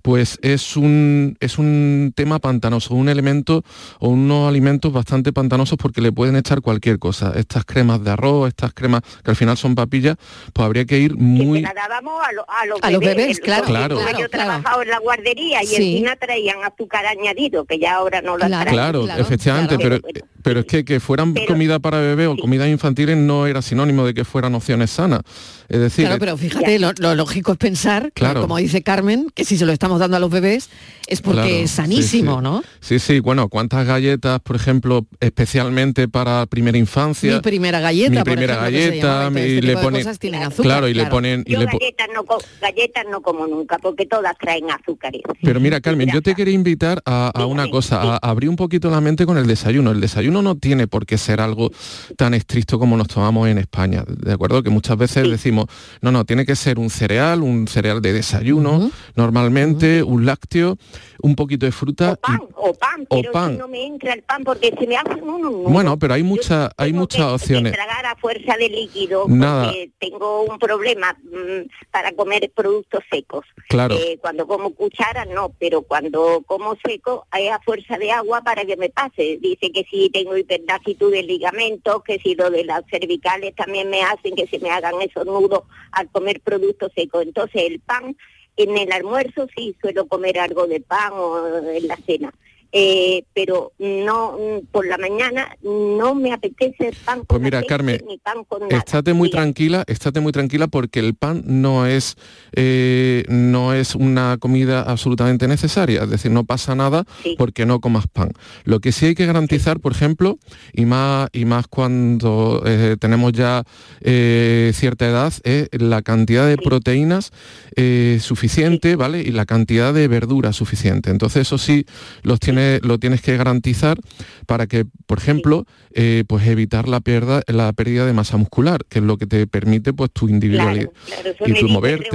pues es un, es un tema pantanoso, un elemento o unos alimentos bastante pantanosos porque le pueden echar cualquier cosa. Estas cremas de arroz, estas cremas que al final son papillas, pues habría que ir Se muy... la dábamos a, lo- a los A los bebés. bebés, claro, Claro. Yo he trabajado en la guardería y Sí. encima traían azúcar añadido, que ya ahora no lo traen. Claro, efectivamente, pero, pero es que que fueran comida para bebé o comidas infantiles no era sinónimo de que fueran opciones sanas. Es decir, Claro, pero fíjate, lo, lo lógico es pensar, que, Claro. como dice Carmen, que si se lo estamos dando a los bebés es porque Claro, es sanísimo, sí. ¿no? Sí, sí, bueno, cuántas galletas, por ejemplo, especialmente para primera infancia. Mi primera galleta, Mi por primera ejemplo, galleta, este y le ponen, cosas tienen azúcar, claro, y le ponen, y Yo le po- galletas no, co- galletas no como nunca, porque todas traen azúcares. Pero mira, Carmen, yo te quería invitar a, a una cosa, a, a abrir un poquito la mente con el desayuno. El desayuno no tiene por qué ser algo tan estricto como nos tomamos en España, ¿de acuerdo? Que muchas veces decimos, no, no, tiene que ser un cereal, un cereal de desayuno, normalmente, un lácteo, un poquito de fruta. y- O pan, O pan. si no me entra el pan porque se me hacen unos nudos. Bueno, pero hay mucha, hay muchas que opciones. tragar a fuerza de líquido Nada. porque tengo un problema mm, para comer productos secos. Claro. Eh, cuando como cuchara no, pero cuando como seco hay a fuerza de agua para que me pase. Dice que si tengo hiperdacitud de ligamentos, que si lo de las cervicales también me hacen que se me hagan esos nudos al comer productos secos. Entonces el pan en el almuerzo sí suelo comer algo de pan o en la cena. Eh, pero no por la mañana no me apetece el pan con Pues mira, Carmen, ni pan con nada. Estate muy tranquila, estate muy tranquila porque el pan no es eh, no es una comida absolutamente necesaria, es decir, no pasa nada porque no comas pan. Lo que sí hay que garantizar, por ejemplo, y más y más cuando eh, tenemos ya eh, cierta edad, es la cantidad de proteínas eh, suficiente, ¿vale? Y la cantidad de verduras suficiente. Entonces eso sí los tiene, lo tienes que garantizar para que, por ejemplo, eh, pues evitar la pérdida, la pérdida de masa muscular, que es lo que te permite pues tu individualidad Claro, eso y tu moverte.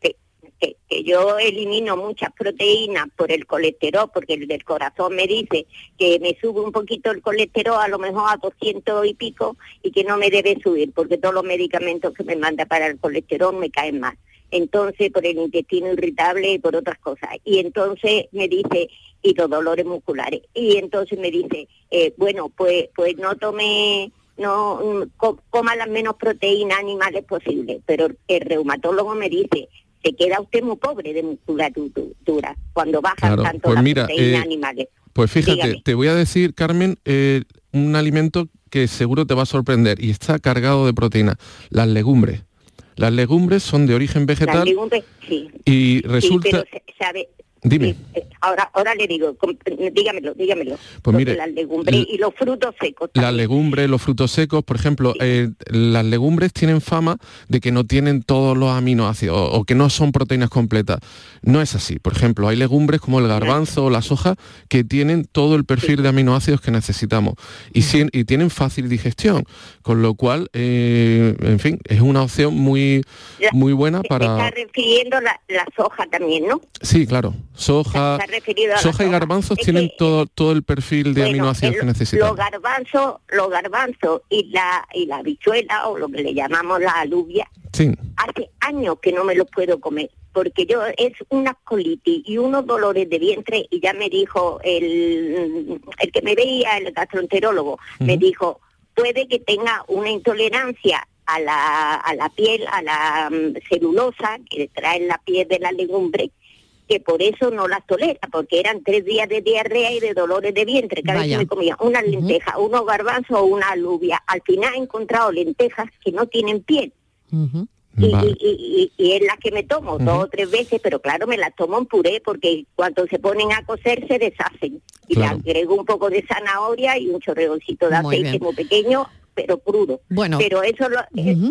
que, que- que yo elimino muchas proteínas por el colesterol, porque el del corazón me dice que me sube un poquito el colesterol, a lo mejor a 200 y pico, y que no me debe subir, porque todos los medicamentos que me manda para el colesterol me caen mal. Entonces, por el intestino irritable y por otras cosas. Y entonces me dice, y los dolores musculares. Y entonces me dice, eh, bueno, pues, pues no tome no mm, co- coma las menos proteínas animales posible, pero el reumatólogo me dice, se queda usted muy pobre de musculatura cuando bajan Claro, tanto pues las mira, proteínas eh, animales. Pues fíjate, Dígame. te voy a decir, Carmen, eh, un alimento que seguro te va a sorprender y está cargado de proteínas, las legumbres. Las legumbres son de origen Las vegetal legumbres, sí. y Sí, resulta... pero se- sabe, Dime. Eh, ahora, ahora le digo, dígamelo, dígamelo. Pues mire, Las legumbres y los frutos secos. Las legumbres, los frutos secos, por ejemplo, eh, las legumbres tienen fama de que no tienen todos los aminoácidos o, o que no son proteínas completas. No es así. Por ejemplo, hay legumbres como el garbanzo o la soja que tienen todo el perfil de aminoácidos que necesitamos y, tienen fácil digestión, con lo cual, eh, en fin, es una opción muy, muy buena Se para... está refiriendo la, la soja también, ¿no? Sí, claro. Soja, soja y garbanzos Es tienen que- todo, todo el perfil de Bueno, aminoácidos el- que necesitamos. Los garbanzos, los garbanzos y la y la habichuela o lo que le llamamos la alubia, Sí. hace años que no me los puedo comer porque yo es una colitis y unos dolores de vientre y ya me dijo el, el que me veía el gastroenterólogo me dijo puede que tenga una intolerancia a la, a la piel a la mm, celulosa que trae la piel de la legumbre que por eso no las tolera, porque eran tres días de diarrea y de dolores de vientre. Cada Vaya. vez que me comía una lenteja, unos garbanzos o una alubia. Al final he encontrado lentejas que no tienen piel. Y, Vale. y- y- y es la que me tomo dos o tres veces, pero claro, me las tomo en puré porque cuando se ponen a cocer se deshacen. Y Claro. le agrego un poco de zanahoria y un chorreoncito de Muy aceite bien. muy pequeño, pero crudo. Bueno. Pero eso lo-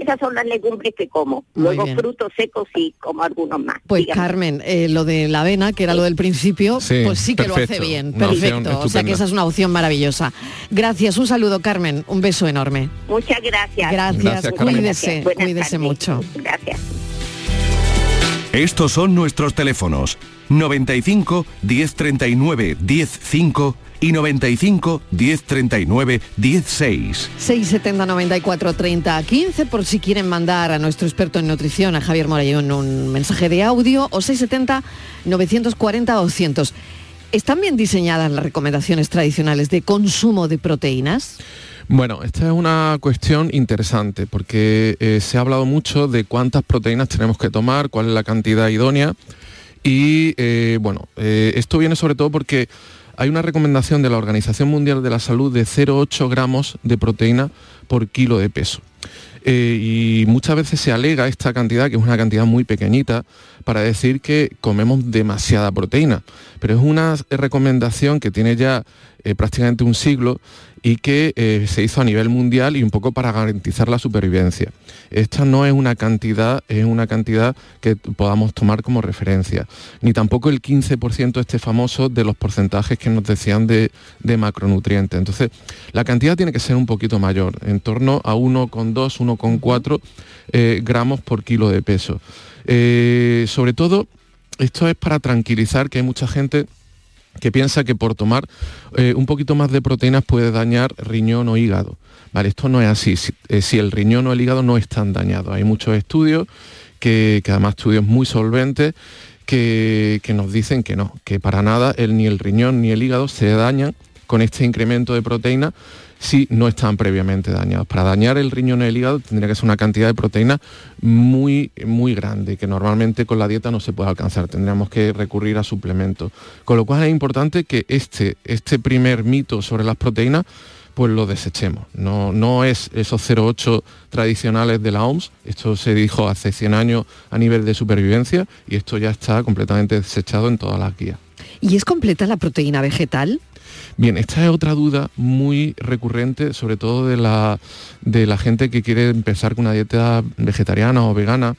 esas son las legumbres que como. Muy Luego bien. frutos secos sí, como algunos más. Pues Dígame. Carmen, eh, lo de la avena, que era lo del principio, Sí, pues sí que lo hace perfecto. bien, Una perfecto. O sea que esa es una opción maravillosa. Gracias, un saludo Carmen, un beso enorme. Muchas gracias. Gracias, Gracias, cuídese, Buenas cuídese tardes. mucho. Gracias. Estos son nuestros teléfonos 95 1039 105 y 95 1039 16. 670 94 30 15 por si quieren mandar a nuestro experto en nutrición, a Javier Morellón, un mensaje de audio o 670 940 200. ¿Están bien diseñadas las recomendaciones tradicionales de consumo de proteínas? Bueno, esta es una cuestión interesante porque eh, se ha hablado mucho de cuántas proteínas tenemos que tomar, cuál es la cantidad idónea y eh, bueno, eh, esto viene sobre todo porque hay una recomendación de la Organización Mundial de la Salud de 0,8 gramos de proteína por kilo de peso. Eh, y muchas veces se alega esta cantidad, que es una cantidad muy pequeñita, para decir que comemos demasiada proteína. Pero es una recomendación que tiene ya eh, prácticamente un siglo y que eh, se hizo a nivel mundial y un poco para garantizar la supervivencia. Esta no es una cantidad, es una cantidad que podamos tomar como referencia, ni tampoco el 15% este famoso de los porcentajes que nos decían de, de macronutrientes. Entonces, la cantidad tiene que ser un poquito mayor, en torno a 1,2, 1,4 eh, gramos por kilo de peso. Eh, sobre todo, esto es para tranquilizar que hay mucha gente que piensa que por tomar eh, un poquito más de proteínas puede dañar riñón o hígado. Vale, esto no es así. Si, eh, el riñón o el hígado no están dañados. Hay muchos estudios, que, que además estudios muy solventes, que, que nos dicen que no, que para nada el, ni el riñón ni el hígado se dañan con este incremento de proteína si no están previamente dañados. Para dañar el riñón y el hígado tendría que ser una cantidad de proteína muy, muy grande, que normalmente con la dieta no se puede alcanzar. Tendríamos que recurrir a suplementos. Con lo cual es importante que este, este primer mito sobre las proteínas pues lo desechemos. No, no es esos 0,8 tradicionales de la OMS, esto se dijo hace 100 años a nivel de supervivencia y esto ya está completamente desechado en todas las guías. ¿Y es completa la proteína vegetal? Bien, esta es otra duda muy recurrente, sobre todo de la, de la gente que quiere empezar con una dieta vegetariana o vegana.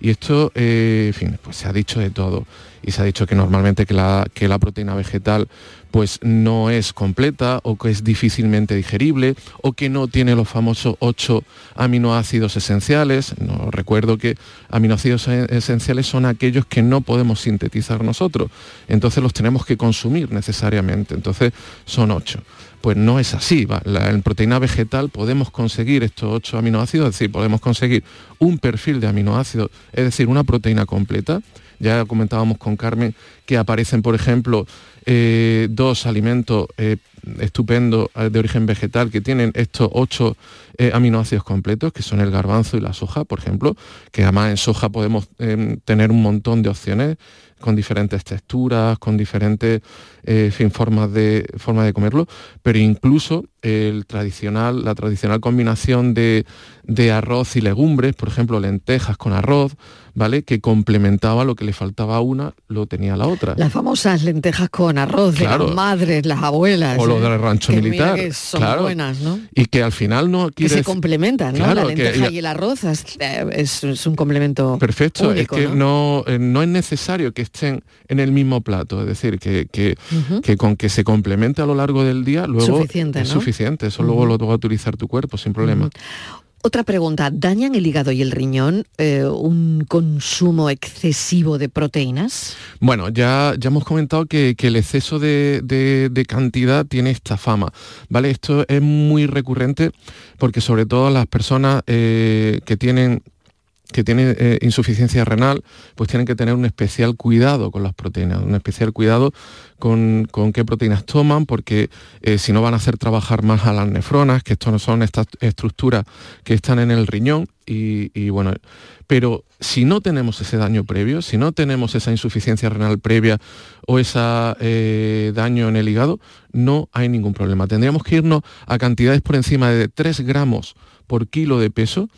Y esto, eh, en fin, pues se ha dicho de todo. Y se ha dicho que normalmente que la, que la proteína vegetal pues no es completa o que es difícilmente digerible o que no tiene los famosos ocho aminoácidos esenciales. No, recuerdo que aminoácidos e- esenciales son aquellos que no podemos sintetizar nosotros. Entonces los tenemos que consumir necesariamente. Entonces son ocho. Pues no es así. La- en proteína vegetal podemos conseguir estos ocho aminoácidos, es decir, podemos conseguir un perfil de aminoácidos, es decir, una proteína completa. Ya comentábamos con Carmen que aparecen, por ejemplo, eh, dos alimentos eh, estupendos eh, de origen vegetal que tienen estos ocho aminoácidos completos, que son el garbanzo y la soja, por ejemplo, que además en soja podemos em, tener un montón de opciones con diferentes texturas, con diferentes formas, de, forma de comerlo, pero incluso el tradicional, la tradicional combinación de, de arroz y legumbres, por ejemplo, lentejas con arroz, ¿vale? Que complementaba lo que le faltaba a una, lo tenía la otra. Las famosas lentejas con arroz de las madres, las abuelas. O lo del rancho militar. Que son buenas, ¿no? Y que al final no Que se complementan, ¿no? la lenteja y el arroz es, un complemento. Perfecto, es que ¿no? Eh, no, es necesario que estén en el mismo plato, es decir, que, que, con que se complemente a lo largo del día, luego suficiente, es suficiente, eso luego lo va a utilizar tu cuerpo sin problema. Otra pregunta, ¿dañan el hígado y el riñón eh, un consumo excesivo de proteínas? Bueno, ya, ya hemos comentado que, el exceso de, cantidad tiene esta fama, ¿vale? Esto es muy recurrente porque sobre todo las personas eh, que tienen que tienen eh, insuficiencia renal, pues tienen que tener un especial cuidado con las proteínas, un especial cuidado con, qué proteínas toman, porque eh, si no van a hacer trabajar más a las nefronas, que esto no son estas estructuras que están en el riñón, y, bueno, pero si no tenemos ese daño previo, si no tenemos esa insuficiencia renal previa o ese eh, daño en el hígado, no hay ningún problema. Tendríamos que irnos a cantidades por encima de 3 gramos por kilo de peso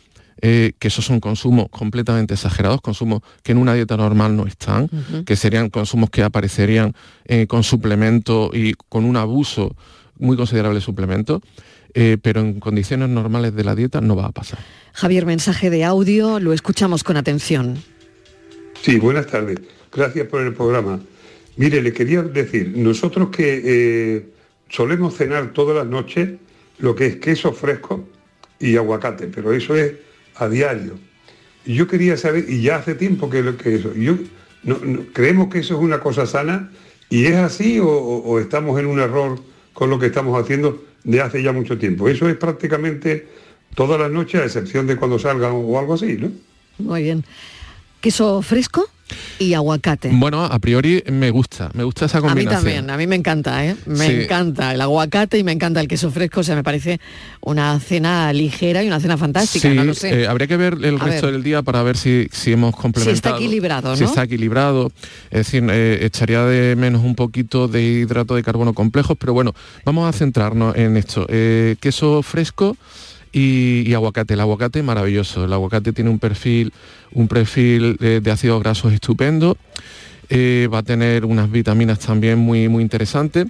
eh, que esos son consumos completamente exagerados, consumos que en una dieta normal no están, que serían consumos que aparecerían eh, con suplemento y con un abuso muy considerable de suplemento, eh, pero en condiciones normales de la dieta no va a pasar. Javier, mensaje de audio, lo escuchamos con atención. Sí, buenas tardes. Gracias por el programa. Mire, le quería decir, nosotros que solemos cenar todas las noches lo que es queso fresco y aguacate, pero eso es a diario. Yo quería saber, y ya hace tiempo que, que eso, yo, no, creemos que eso es una cosa sana, y es así o, estamos en un error con lo que estamos haciendo de hace ya mucho tiempo. Eso es prácticamente todas las noches, a excepción de cuando salgan o algo así, ¿no? Muy bien. ¿Queso fresco? Y aguacate. Bueno, a priori me gusta, me gusta esa combinación. A mí también, a mí me encanta, ¿eh? Me encanta el aguacate y me encanta el queso fresco, o sea, me parece una cena ligera y una cena fantástica, no lo sé. Eh, habría que ver el resto del día para ver si, si hemos complementado. Si está equilibrado, ¿no? Si está equilibrado, es decir, eh, echaría de menos un poquito de hidrato de carbono complejos, pero bueno, vamos a centrarnos en esto. Eh, queso fresco, y, aguacate. El aguacate maravilloso. El aguacate tiene un perfil, un perfil de, ácidos grasos estupendo. Eh, va a tener unas vitaminas también muy, muy interesantes.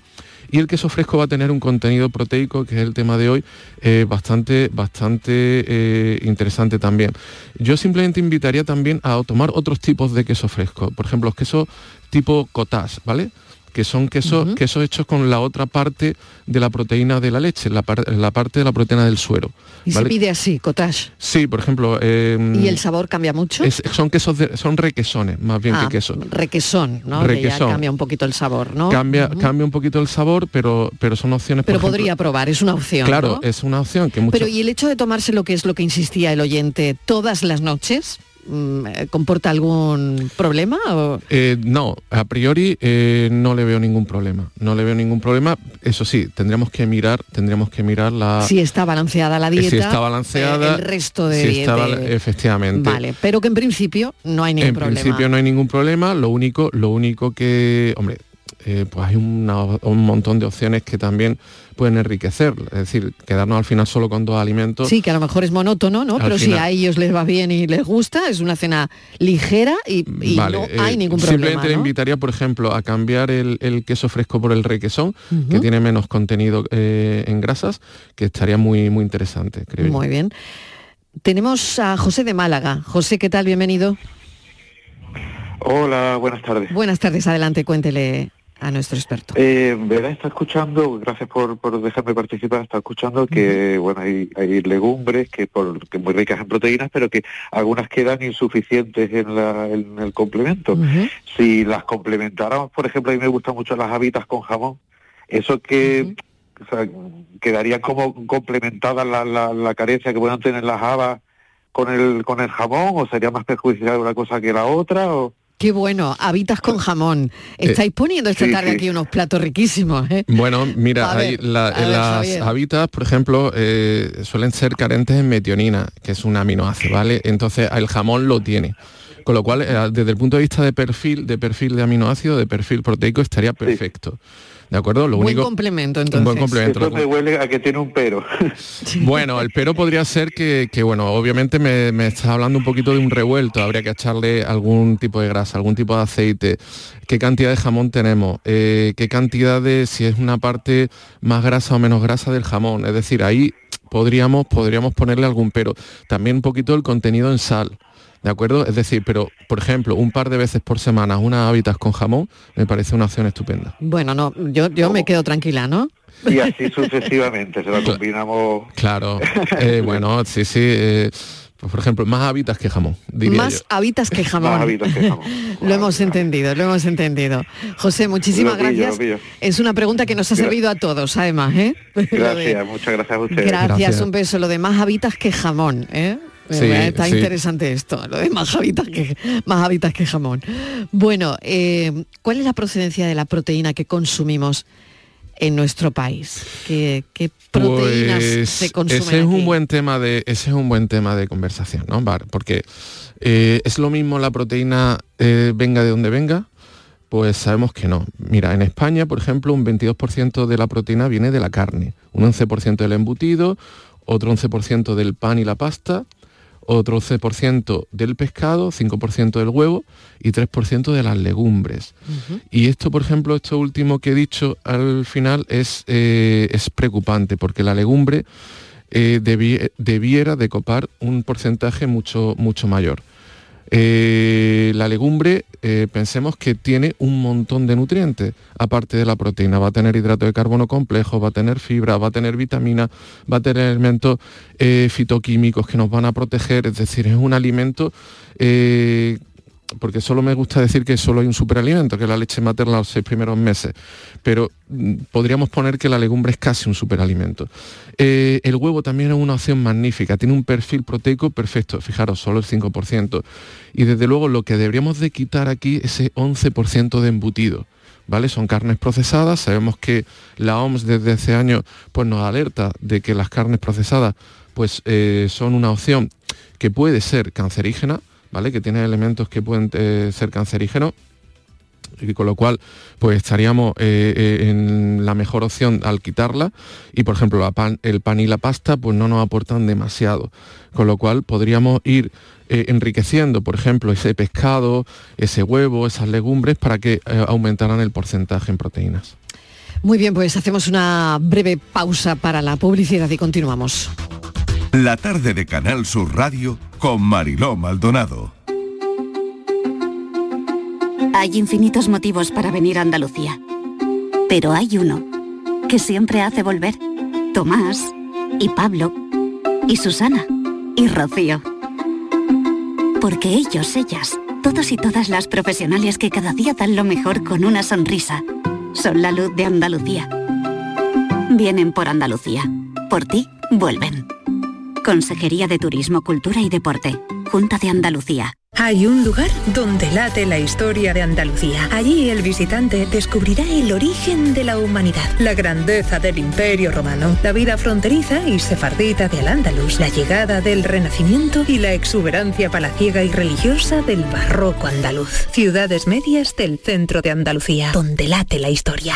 Y el queso fresco va a tener un contenido proteico, que es el tema de hoy, eh, bastante, bastante eh, interesante también. Yo simplemente invitaría también a tomar otros tipos de queso fresco. Por ejemplo, los quesos tipo cottage, ¿vale? Que son quesos, quesos hechos con la otra parte de la proteína de la leche, la, la parte de la proteína del suero. ¿Y se pide así, cottage? Sí, por ejemplo... Em, ¿Y el sabor cambia mucho? son quesos, son requesones, más bien que ah, quesos. Requesón, ¿no? Requesón. cambia un poquito el sabor, ¿no? Cambia, cambia un poquito el sabor, pero, pero son opciones... Pero podría probar, es una opción, Claro, es una opción que Pero ¿y el hecho de tomarse lo que es lo que insistía el oyente todas las noches? Mm, eh, comporta algún problema? Eh, no, a priori eh, no le veo ningún problema. No le veo ningún problema. Eso sí, tendríamos que mirar, tendríamos que mirar la. Si está balanceada la dieta. Si está balanceada. el resto de. Si está, efectivamente. Vale, pero que en principio no hay ningún problema. En principio no hay ningún problema. Lo único, lo único que, hombre, pues hay un montón de opciones que también pueden enriquecer. Es decir, quedarnos al final solo con dos alimentos. Sí, que a lo mejor es monótono, ¿no? Pero si a ellos les va bien y les gusta, es una cena ligera y, no hay eh, ningún problema. Simplemente le invitaría, por ejemplo, a cambiar el, queso fresco por el requesón, que tiene menos contenido eh, en grasas, que estaría muy, muy interesante, creo. Muy bien. Tenemos a José de Málaga. José, ¿qué tal? Bienvenido. Hola, buenas tardes. Buenas tardes, adelante, cuéntele a nuestro experto. Eh, ¿Verdad? Está escuchando, gracias por, dejarme participar, está escuchando que bueno hay, legumbres que, por, que muy ricas en proteínas, pero que algunas quedan insuficientes en, la, en el complemento. Si las complementáramos, por ejemplo, a mí me gustan mucho las habitas con jamón, eso que quedaría como complementada la, la, carencia que puedan tener las habas con el con el jamón o sería más perjudicial una cosa que la otra o Qué bueno, habitas con jamón. Estáis poniendo esta sí, tarde sí. aquí unos platos riquísimos, ¿eh? Bueno, mira, hay la- ver, las Javier. habitas, por ejemplo, eh, suelen ser carentes en metionina, que es un aminoácido, ¿vale? Entonces el jamón lo tiene. Con lo cual, eh, desde el punto de vista de perfil, de perfil de aminoácido, de perfil proteico, estaría perfecto. ¿De acuerdo? Lo Buen único, complemento, un entonces. buen complemento. Me huele a que tiene un pero. Bueno, el pero podría ser que, que, bueno, obviamente me, me estás hablando un poquito de un revuelto, habría que echarle algún tipo de grasa, algún tipo de aceite, qué cantidad de jamón tenemos, Eh, qué cantidad de, si es una parte más grasa o menos grasa del jamón, es decir, ahí podríamos, podríamos ponerle algún pero. También un poquito el contenido en sal. ¿De acuerdo? Es decir, pero, por ejemplo, un par de veces por semana unas hábitats con jamón me parece una opción estupenda. Bueno, no, yo, yo me quedo tranquila, ¿no? Y así sucesivamente, se lo combinamos. Claro, eh, bueno, sí, sí. eh, pues, por ejemplo, más hábitats que jamón, diría Más yo. habitas que jamón. Más hábitats que jamón. lo hemos entendido, lo hemos entendido. José, muchísimas pillo, gracias. Es una pregunta que nos ha servido a todos, además, ¿eh? De- Gracias, muchas gracias a ustedes. Gracias, un beso. Lo de más habitas que jamón, ¿eh? Sí, Está sí. interesante esto, lo de más hábitats que, más hábitats que jamón. Bueno, eh, ¿cuál es la procedencia de la proteína que consumimos en nuestro país? ¿Qué, qué proteínas Pues, se consumen ese es aquí? un buen tema de ese es un buen tema de conversación no porque eh, es lo mismo la proteína eh, venga de donde venga pues sabemos que no mira en España por ejemplo un 22% de la proteína viene de la carne un 11% del embutido otro 11% del pan y la pasta otro 11% del pescado, 5% del huevo y 3% de las legumbres. Y esto, por ejemplo, esto último que he dicho al final es, eh, es preocupante porque la legumbre eh, debi- debiera de copar un porcentaje mucho, mucho mayor. Eh, la legumbre, eh, pensemos que tiene un montón de nutrientes, aparte de la proteína. Va a tener hidrato de carbono complejo, va a tener fibra, va a tener vitamina, va a tener elementos eh, fitoquímicos que nos van a proteger. Es decir, es un alimento porque solo me gusta decir que solo hay un superalimento, que es la leche materna los seis primeros meses, pero mm, podríamos poner que la legumbre es casi un superalimento. Eh, el huevo también es una opción magnífica, tiene un perfil proteico perfecto, fijaros, solo el 5%. Y desde luego lo que deberíamos de quitar aquí es ese 11% de embutido. ¿Vale? Son carnes procesadas, sabemos que la OMS desde hace años pues, nos alerta de que las carnes procesadas pues, eh, son una opción que puede ser cancerígena, ¿vale? Que tiene elementos que pueden eh, ser cancerígenos y con lo cual pues estaríamos eh, eh, en la mejor opción al quitarla y por ejemplo el pan y la pasta pues no nos aportan demasiado con lo cual podríamos ir enriqueciendo por ejemplo ese pescado ese huevo esas legumbres para que aumentaran el porcentaje en proteínas Muy bien, pues hacemos una breve pausa para la publicidad y continuamos. La tarde de Canal Sur Radio con Mariló Maldonado. Hay infinitos motivos para venir a Andalucía. Pero hay uno que siempre hace volver. Tomás y Pablo y Susana y Rocío. Porque ellos, ellas, todos y todas las profesionales que cada día dan lo mejor con una sonrisa, son la luz de Andalucía. Vienen por Andalucía. Por ti, vuelven. Consejería de Turismo, Cultura y Deporte. Junta de Andalucía. Hay un lugar donde late la historia de Andalucía. Allí el visitante descubrirá el origen de la humanidad, la grandeza del imperio romano, la vida fronteriza y sefardita de Al-Ándalus, la llegada del Renacimiento y la exuberancia palaciega y religiosa del barroco andaluz. Ciudades medias del centro de Andalucía, donde late la historia.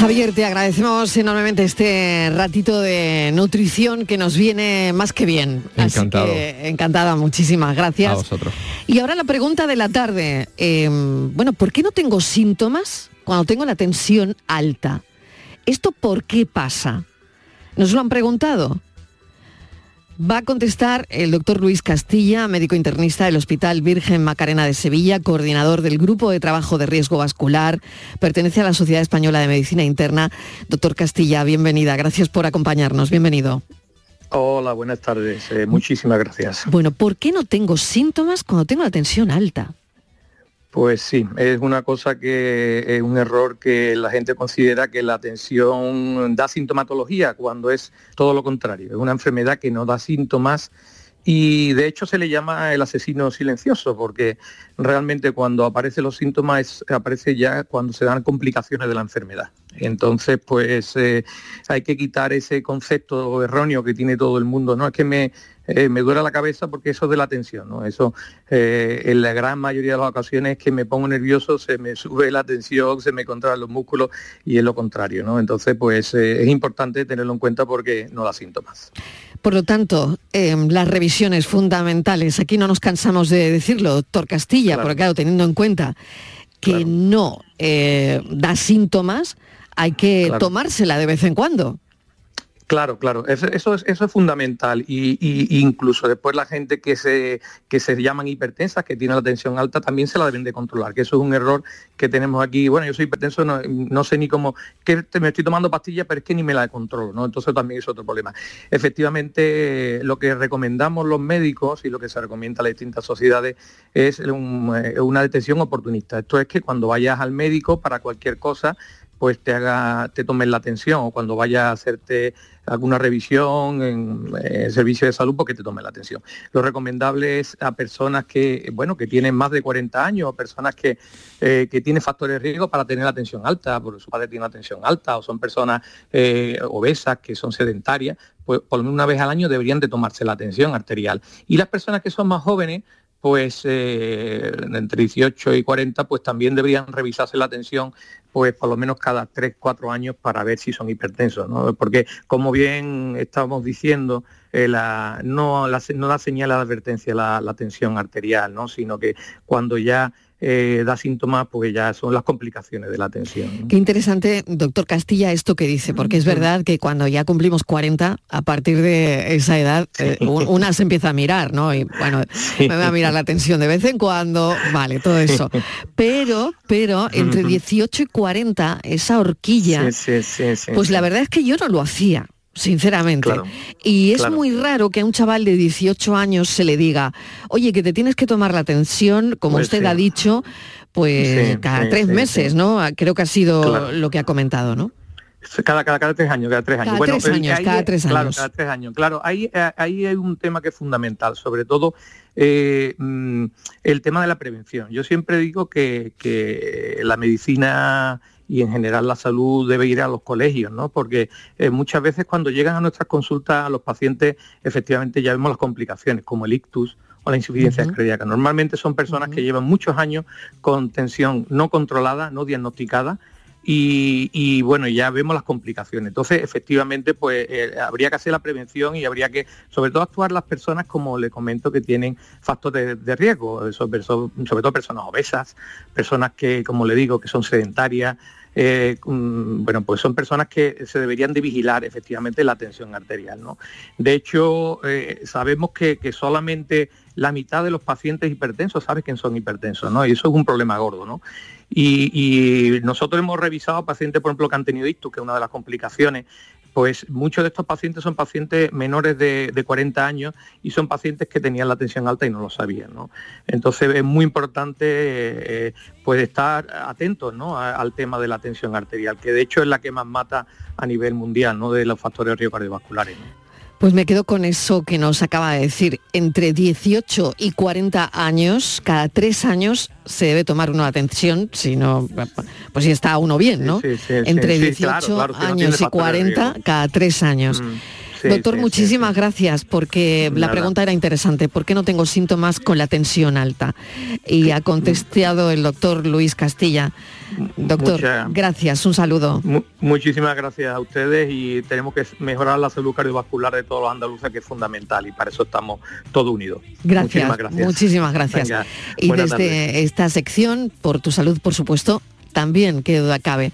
Javier, te agradecemos enormemente este ratito de nutrición que nos viene más que bien. Así Encantado. que, encantada, muchísimas gracias. A vosotros. Y ahora la pregunta de la tarde. eh, bueno, ¿por qué no tengo síntomas cuando tengo la tensión alta? ¿Esto por qué pasa? ¿Nos lo han preguntado? Va a contestar el doctor Luis Castilla, médico internista del Hospital Virgen Macarena de Sevilla, coordinador del Grupo de Trabajo de Riesgo Vascular, pertenece a la Sociedad Española de Medicina Interna. Doctor Castilla, bienvenida, gracias por acompañarnos, bienvenido. Hola, buenas tardes. Eh, muchísimas gracias. Bueno, ¿por qué no tengo síntomas cuando tengo la tensión alta? Pues sí, es una cosa que es un error que la gente considera que la tensión da sintomatología cuando es todo lo contrario. Es una enfermedad que no da síntomas y de hecho se le llama el asesino silencioso porque realmente cuando aparecen los síntomas aparece ya cuando se dan complicaciones de la enfermedad. Entonces, pues eh, hay que quitar ese concepto erróneo que tiene todo el mundo, ¿no? Es que me, eh, me duele la cabeza porque eso es de la tensión, ¿no? Eso eh, en la gran mayoría de las ocasiones es que me pongo nervioso, se me sube la tensión, se me contraen los músculos y es lo contrario, ¿no? Entonces, pues eh, es importante tenerlo en cuenta porque no da síntomas. Por lo tanto, las revisiones fundamentales, aquí no nos cansamos de decirlo, doctor Castilla, porque claro, teniendo en cuenta que no da síntomas, hay que Claro. tomársela de vez en cuando. Claro, claro, eso, es, eso es fundamental y, y- incluso después la gente que se, que se llaman hipertensas, que tienen la tensión alta, también se la deben de controlar, que eso es un error que tenemos aquí. Bueno, yo soy hipertenso, no, no sé ni cómo, que me estoy tomando pastillas, pero es que ni me la controlo, ¿no? Entonces también es otro problema. Efectivamente, lo que recomendamos los médicos y lo que se recomienda a las distintas sociedades es eh, una detención oportunista. Esto es que cuando vayas al médico para cualquier cosa, pues te haga, te tomen la atención o cuando vayas a hacerte alguna revisión en, eh, servicio de salud, porque te tomen la atención. Lo recomendable es a personas que, bueno, que tienen más de 40 años o personas que, eh, que tienen factores de riesgo para tener la tensión alta, porque su padre tiene una tensión alta o son personas eh, obesas que son sedentarias, pues por lo menos una vez al año deberían de tomarse la tensión arterial. Y las personas que son más jóvenes, pues eh, entre 18 y 40, pues también deberían revisarse la tensión pues por lo menos cada 3, 4 años para ver si son hipertensos, ¿no? Porque como bien estábamos diciendo, eh, la- no, no da señal de advertencia la, la tensión arterial, ¿no? Sino que cuando ya eh, da síntomas, pues ya son las complicaciones de la tensión. ¿no? Qué interesante, doctor Castilla, esto que dice, porque es verdad que cuando ya cumplimos 40, a partir de esa edad, eh, una se empieza a mirar, ¿no? Y bueno, me voy a mirar la tensión de vez en cuando, vale, todo eso. Pero, pero entre 18 y 40, esa horquilla, Sí, sí, pues la verdad es que yo no lo hacía sinceramente. Claro, y es claro. muy raro que a un chaval de 18 años se le diga, oye, que te tienes que tomar la atención, como Pues usted sí. ha dicho, pues Sí, cada sí, tres meses. ¿no? Creo que ha sido Claro. lo que ha comentado, ¿no? Cada, cada, cada tres años, cada tres años. Cada tres el- años, ahí cada es- tres claro, años. cada tres años. Claro, ahí, eh, ahí hay un tema que es fundamental, sobre todo eh, mm, el tema de la prevención. Yo siempre digo que, que la medicina y en general la salud debe ir a los colegios, ¿no? Porque eh, muchas veces cuando llegan a nuestras consultas los pacientes, efectivamente ya vemos las complicaciones, como el ictus o la insuficiencia Ujú. cardíaca. Normalmente son personas que llevan muchos años con tensión no controlada, no diagnosticada, y, y, bueno, ya vemos las complicaciones. Entonces, efectivamente, pues eh, habría que hacer la prevención y habría que, sobre todo, actuar las personas, como le comento, que tienen factores de, de riesgo, sobre, sobre todo personas obesas, personas que, como le digo, que son sedentarias, eh, mm, bueno, pues son personas que se deberían de vigilar efectivamente la tensión arterial. ¿no? De hecho, eh, sabemos que, que solamente la mitad de los pacientes hipertensos sabe que son hipertensos, ¿no? Y eso es un problema gordo, ¿no? Y, y nosotros hemos revisado pacientes, por ejemplo, que han tenido ictus, que es una de las complicaciones, pues muchos de estos pacientes son pacientes menores de, 40 años y son pacientes que tenían la tensión alta y no lo sabían. Entonces es muy importante eh, pues estar atentos al tema de la tensión arterial, que de hecho es la que más mata a nivel mundial ¿no? de los factores cardiovasculares. Pues me quedo con eso que nos acaba de decir. Entre 18 y 40 años, cada tres años se debe tomar una atención, si no, pues si está uno bien, ¿no? Entre 18 años y 40, cada tres años. Mm. Doctor, muchísimas gracias porque la pregunta era interesante. ¿Por qué no tengo síntomas con la tensión alta? Y ha contestado el doctor Luis Castilla. Doctor, gracias, un saludo. muchísimas gracias a ustedes y tenemos que mejorar la salud cardiovascular de todos los andaluces, que es fundamental y para eso estamos todos unidos. Gracias, muchísimas gracias. y desde esta sección, por tu salud, por supuesto, también, qué duda cabe.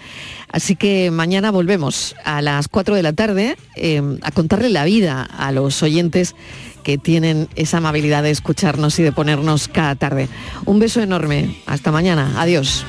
Así que mañana volvemos a las 4 de la tarde eh, a contarle la vida a los oyentes que tienen esa amabilidad de escucharnos y de ponernos cada tarde. Un beso enorme. Hasta mañana. Adiós.